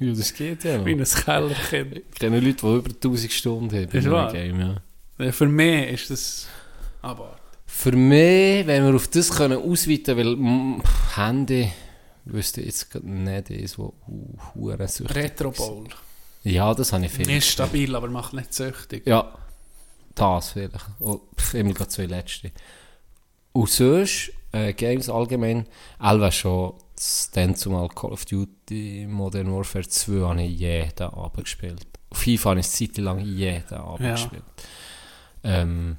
[SPEAKER 5] Ja, das geht ja.
[SPEAKER 6] Wie ein Kellerkind.
[SPEAKER 5] Ich kenne Leute, die über 1000 Stunden haben.
[SPEAKER 6] Ist wahr?
[SPEAKER 5] Game, ja.
[SPEAKER 6] Für mich ist das aber.
[SPEAKER 5] Für mich, wenn wir auf das können ausweiten können, weil mm, pff, Handy wüsste jetzt nicht, ist wo uh, hure süchtig.
[SPEAKER 6] Retro Bowl.
[SPEAKER 5] Ja, das habe ich viel.
[SPEAKER 6] Ist stabil, aber macht nicht süchtig.
[SPEAKER 5] Ja, das vielleicht. Oh, pff, immer gerade zwei letzte. Und sonst äh, Games allgemein. Elva schon dann zumal Call of Duty Modern Warfare 2 habe ich jeden Abend gespielt. FIFA habe ich eine Zeit lang jeden Abend
[SPEAKER 6] ja.
[SPEAKER 5] gespielt. Ähm,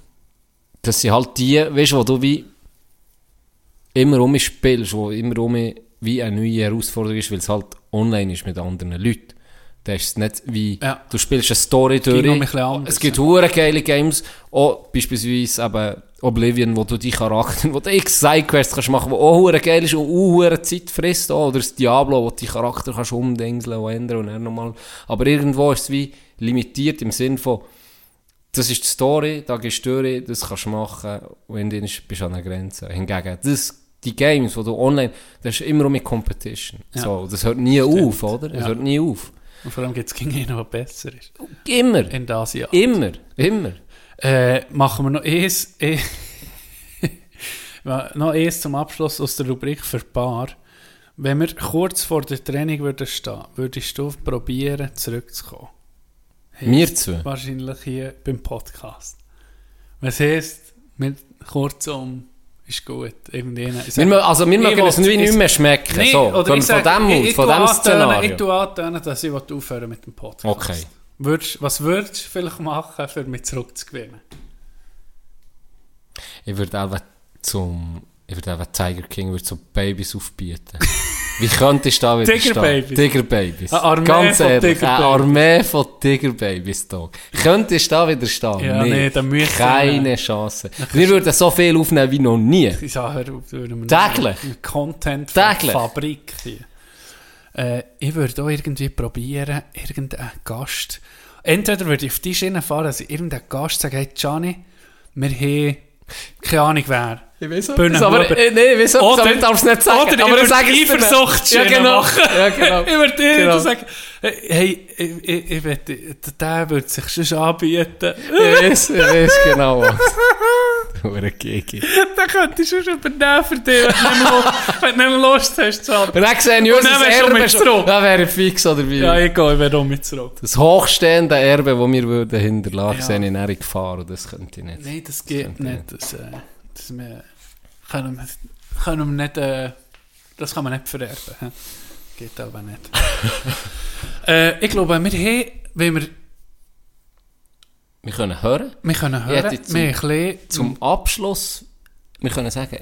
[SPEAKER 5] das sind halt die, weißt du, wo du wie immer um mich spielst, wo immer um mich wie eine neue Herausforderung ist, weil es halt online ist mit anderen Leuten. Da ist nicht wie,
[SPEAKER 6] ja.
[SPEAKER 5] du spielst eine Story durch. Es gibt hohe geile Games, auch beispielsweise eben Oblivion, wo du die Charakter, wo du x Sidequests kannst machen, wo auch hure geil ist und auch Zeit frisst, oder das Diablo, wo du die Charakter kannst umdenseln und ändern und dann nochmal. Aber irgendwo ist es wie limitiert im Sinn von, das ist die Story, da gehst du durch, das kannst du machen und in denen bist du an der Grenze. Hingegen, das, die Games, wo du online, das ist immer um mit Competition.
[SPEAKER 6] Ja.
[SPEAKER 5] So, das hört nie Stimmt. auf, oder? Das
[SPEAKER 6] ja.
[SPEAKER 5] hört nie auf.
[SPEAKER 6] Und vor allem gibt es gegen einen, der besser ist.
[SPEAKER 5] Immer.
[SPEAKER 6] In Asien.
[SPEAKER 5] Immer. Immer.
[SPEAKER 6] Äh, machen wir noch eins, eh, noch eins zum Abschluss aus der Rubrik für Paar. Wenn wir kurz vor der Training würden stehen, würdest du probieren, zurückzukommen?
[SPEAKER 5] Heißt Mir zu?
[SPEAKER 6] Wahrscheinlich hier beim Podcast. Was heißt, mit kurzum ist gut. Irgendwie,
[SPEAKER 5] wir, also wir mögen es nicht mehr schmecken.
[SPEAKER 6] Nee,
[SPEAKER 5] so,
[SPEAKER 6] oder ich sag, von
[SPEAKER 5] dem,
[SPEAKER 6] ich, ich,
[SPEAKER 5] von dem Szenario.
[SPEAKER 6] Ich tue antönen, dass ich aufhören mit dem Podcast.
[SPEAKER 5] Okay.
[SPEAKER 6] Würdest, was würdest du vielleicht machen, um mich zurückzugewinnen?
[SPEAKER 5] Ich würde einfach zum. Ich würde einfach Tiger King würde so Babys aufbieten. Wie könnte ich da wieder
[SPEAKER 6] Tigerbabys.
[SPEAKER 5] Tigerbabys.
[SPEAKER 6] Armee
[SPEAKER 5] Ganz ehrlich, eine Armee von Tigerbabys da. Könnte ich da wieder stehen?
[SPEAKER 6] Ja, nee, nee dann müsste
[SPEAKER 5] Keine ja. Chance. Wir würden so viel aufnehmen wie noch nie.
[SPEAKER 6] Ja, hör wir
[SPEAKER 5] Täglich.
[SPEAKER 6] Content
[SPEAKER 5] Täglich.
[SPEAKER 6] Fabrik hier. Äh, ich würde auch irgendwie probieren, irgendeinen Gast. Entweder würde ich auf die Schiene fahren, dass ich irgendeinen Gast sage, hey Gianni, wir haben keine Ahnung wer.
[SPEAKER 5] Ich weiß auch
[SPEAKER 6] Bühne
[SPEAKER 5] etwas, aber äh, nee, ich weiß etwas, aber ich darf es nicht sagen.
[SPEAKER 6] Oder ich
[SPEAKER 5] aber
[SPEAKER 6] würde
[SPEAKER 5] sag es dir nicht.
[SPEAKER 6] Eifersuchtsschiene
[SPEAKER 5] ja, genau.
[SPEAKER 6] machen.
[SPEAKER 5] Ja, genau.
[SPEAKER 6] ich würde dir
[SPEAKER 5] Genau.
[SPEAKER 6] sagen, hey, ich, ich, ich würde, der würde sich schon anbieten.
[SPEAKER 5] Ich weiß, ich weiß genau was. Eine Gigi.
[SPEAKER 6] Den könntest du schon übernehmen für dich, wenn du nicht nicht Lust hast haben.
[SPEAKER 5] Und dann ich
[SPEAKER 6] dann du
[SPEAKER 5] Erbe
[SPEAKER 6] zurück.
[SPEAKER 5] Dann wäre ich fix dabei.
[SPEAKER 6] Ja, ich gehe, ich wäre auch mit zurück.
[SPEAKER 5] Das hochstehende Erbe, das wir würden hinterlassen,
[SPEAKER 6] Ja.
[SPEAKER 5] sehe ich in Gefahr das könnte ich nicht.
[SPEAKER 6] Nein, das geht
[SPEAKER 5] könnte
[SPEAKER 6] nicht. Das, äh, das wir, können, wir, können wir nicht, äh, das kann man nicht vererben. Geht aber nicht. äh, ich glaube, wir haben, wenn wir,
[SPEAKER 5] Wir können hören.
[SPEAKER 6] wir können hören,
[SPEAKER 5] hätte zum-
[SPEAKER 6] wir bisschen,
[SPEAKER 5] Zum Abschluss, wir können sagen,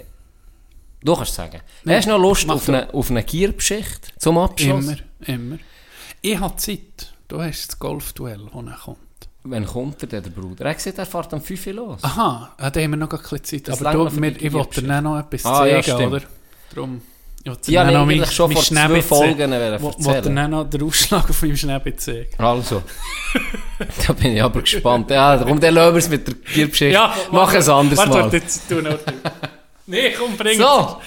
[SPEAKER 5] du kannst sagen, hast du noch Lust auf
[SPEAKER 6] du.
[SPEAKER 5] eine, auf eine Gierbeschichte zum Abschluss?
[SPEAKER 6] immer, immer. Ich habe Zeit. Du hast das Golfduell, das kommt.
[SPEAKER 5] Wenn kommt er denn, der Bruder? Er hat gesagt, er fährt am 5 Uhr los.
[SPEAKER 6] Aha, ja, da haben wir noch gar keine Zeit.
[SPEAKER 5] Das
[SPEAKER 6] Aber du,
[SPEAKER 5] die
[SPEAKER 6] ich wollte dir noch etwas
[SPEAKER 5] Ah, ja,
[SPEAKER 6] zeigen,
[SPEAKER 5] stimmt.
[SPEAKER 6] oder? Darum, ich wollte dir
[SPEAKER 5] ich
[SPEAKER 6] noch
[SPEAKER 5] eigentlich schon vor zwei
[SPEAKER 6] Schnäbitze-
[SPEAKER 5] Folgen erzählen.
[SPEAKER 6] wollte dir noch den Ausschlag auf meinem Schnäbel zeigen.
[SPEAKER 5] Also, da bin ich aber gespannt. Ja, komm, dann lassen wir es mit der Gierbeschichte. Mach es anders
[SPEAKER 6] warte,
[SPEAKER 5] mal.
[SPEAKER 6] Warte, jetzt tu noch. nee, komm, bring
[SPEAKER 5] So.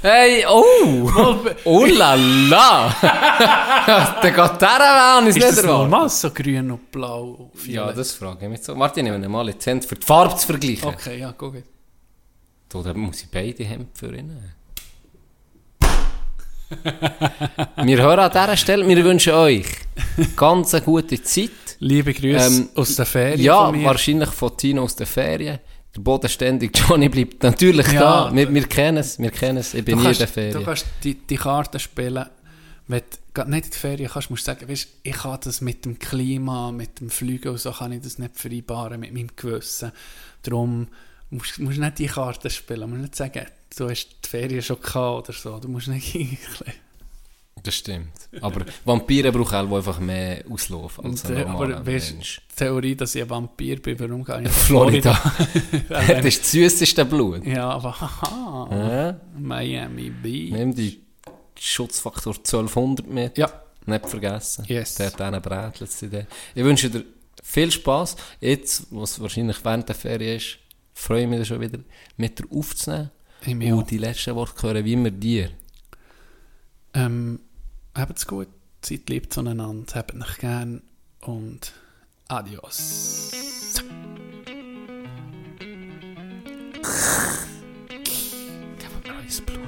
[SPEAKER 5] Hey, oh! Oh la la! der geht der an, ist,
[SPEAKER 6] Ist
[SPEAKER 5] nicht
[SPEAKER 6] das
[SPEAKER 5] der
[SPEAKER 6] normal, so grün und blau? und
[SPEAKER 5] Ja, das frage ich mich so. Martin, ich nehme mal Lizenz für die Farbe zu vergleichen.
[SPEAKER 6] Okay, ja, guck.
[SPEAKER 5] Du, da muss ich beide Hemden für ihn nehmen. wir hören an dieser Stelle, wir wünschen euch ganz eine gute Zeit.
[SPEAKER 6] Liebe Grüße
[SPEAKER 5] Ähm,
[SPEAKER 6] aus der Ferien
[SPEAKER 5] Ja, wahrscheinlich von Tino aus den Ferien. Der bodenständige Johnny bleibt natürlich
[SPEAKER 6] Ja.
[SPEAKER 5] da. Wir, wir kennen es, wir kennen es. Ich bin nie in den Ferien.
[SPEAKER 6] Du kannst die, die Karten spielen, wenn du nicht in die Ferien kannst, musst du sagen, weißt, ich kann das mit dem Klima, mit dem Fliegen und so kann ich das nicht vereinbaren mit meinem Gewissen. Darum musst du nicht die Karten spielen. Du musst nicht sagen, du hast die Ferien schon gehabt oder so. Du musst nicht
[SPEAKER 5] Das stimmt. Aber Vampire brauchen auch einfach mehr Auslauf als ein
[SPEAKER 6] äh,
[SPEAKER 5] normaler Mensch.
[SPEAKER 6] die Theorie, dass ich ein Vampir bin, warum gehe ich
[SPEAKER 5] Florida.
[SPEAKER 6] Florida?
[SPEAKER 5] das ist das süßeste Blut.
[SPEAKER 6] ja, aber haha.
[SPEAKER 5] Ja.
[SPEAKER 6] Miami Beach.
[SPEAKER 5] Nimm die Schutzfaktor 1200 mit.
[SPEAKER 6] Ja.
[SPEAKER 5] Nicht vergessen.
[SPEAKER 6] Yes.
[SPEAKER 5] Der hat einen zu dir. Ich wünsche dir viel Spass. Jetzt, was wahrscheinlich während der Ferien ist, freue ich mich schon wieder, mit dir aufzunehmen. Und die letzten Worte hören wie immer dir.
[SPEAKER 6] Ähm, habt's gut, seid lieb zueinander, habt euch gern. Und adios.
[SPEAKER 3] Come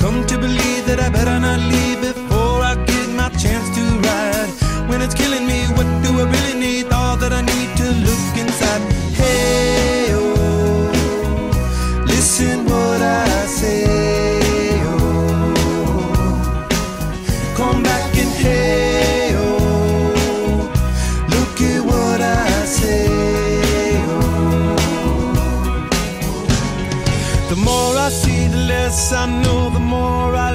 [SPEAKER 3] Come to believe that I better not leave less I know, the more I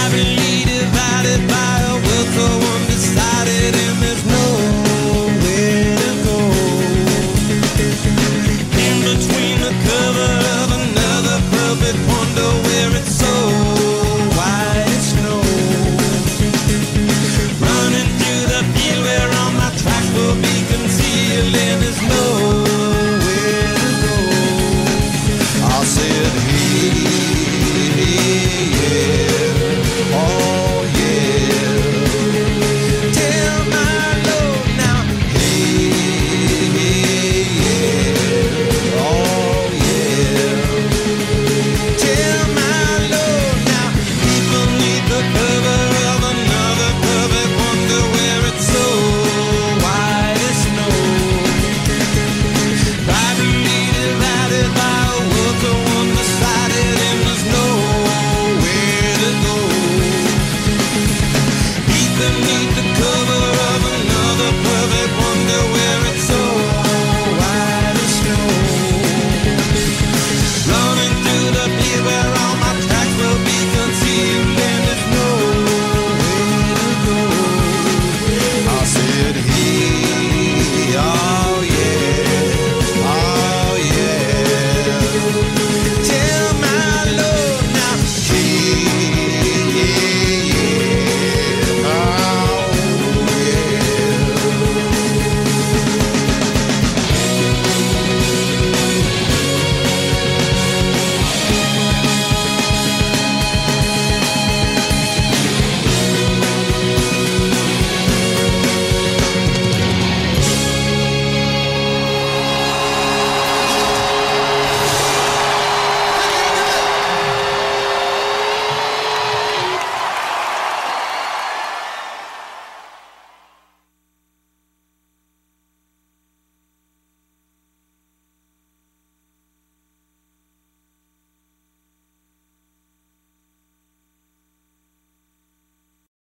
[SPEAKER 3] traveling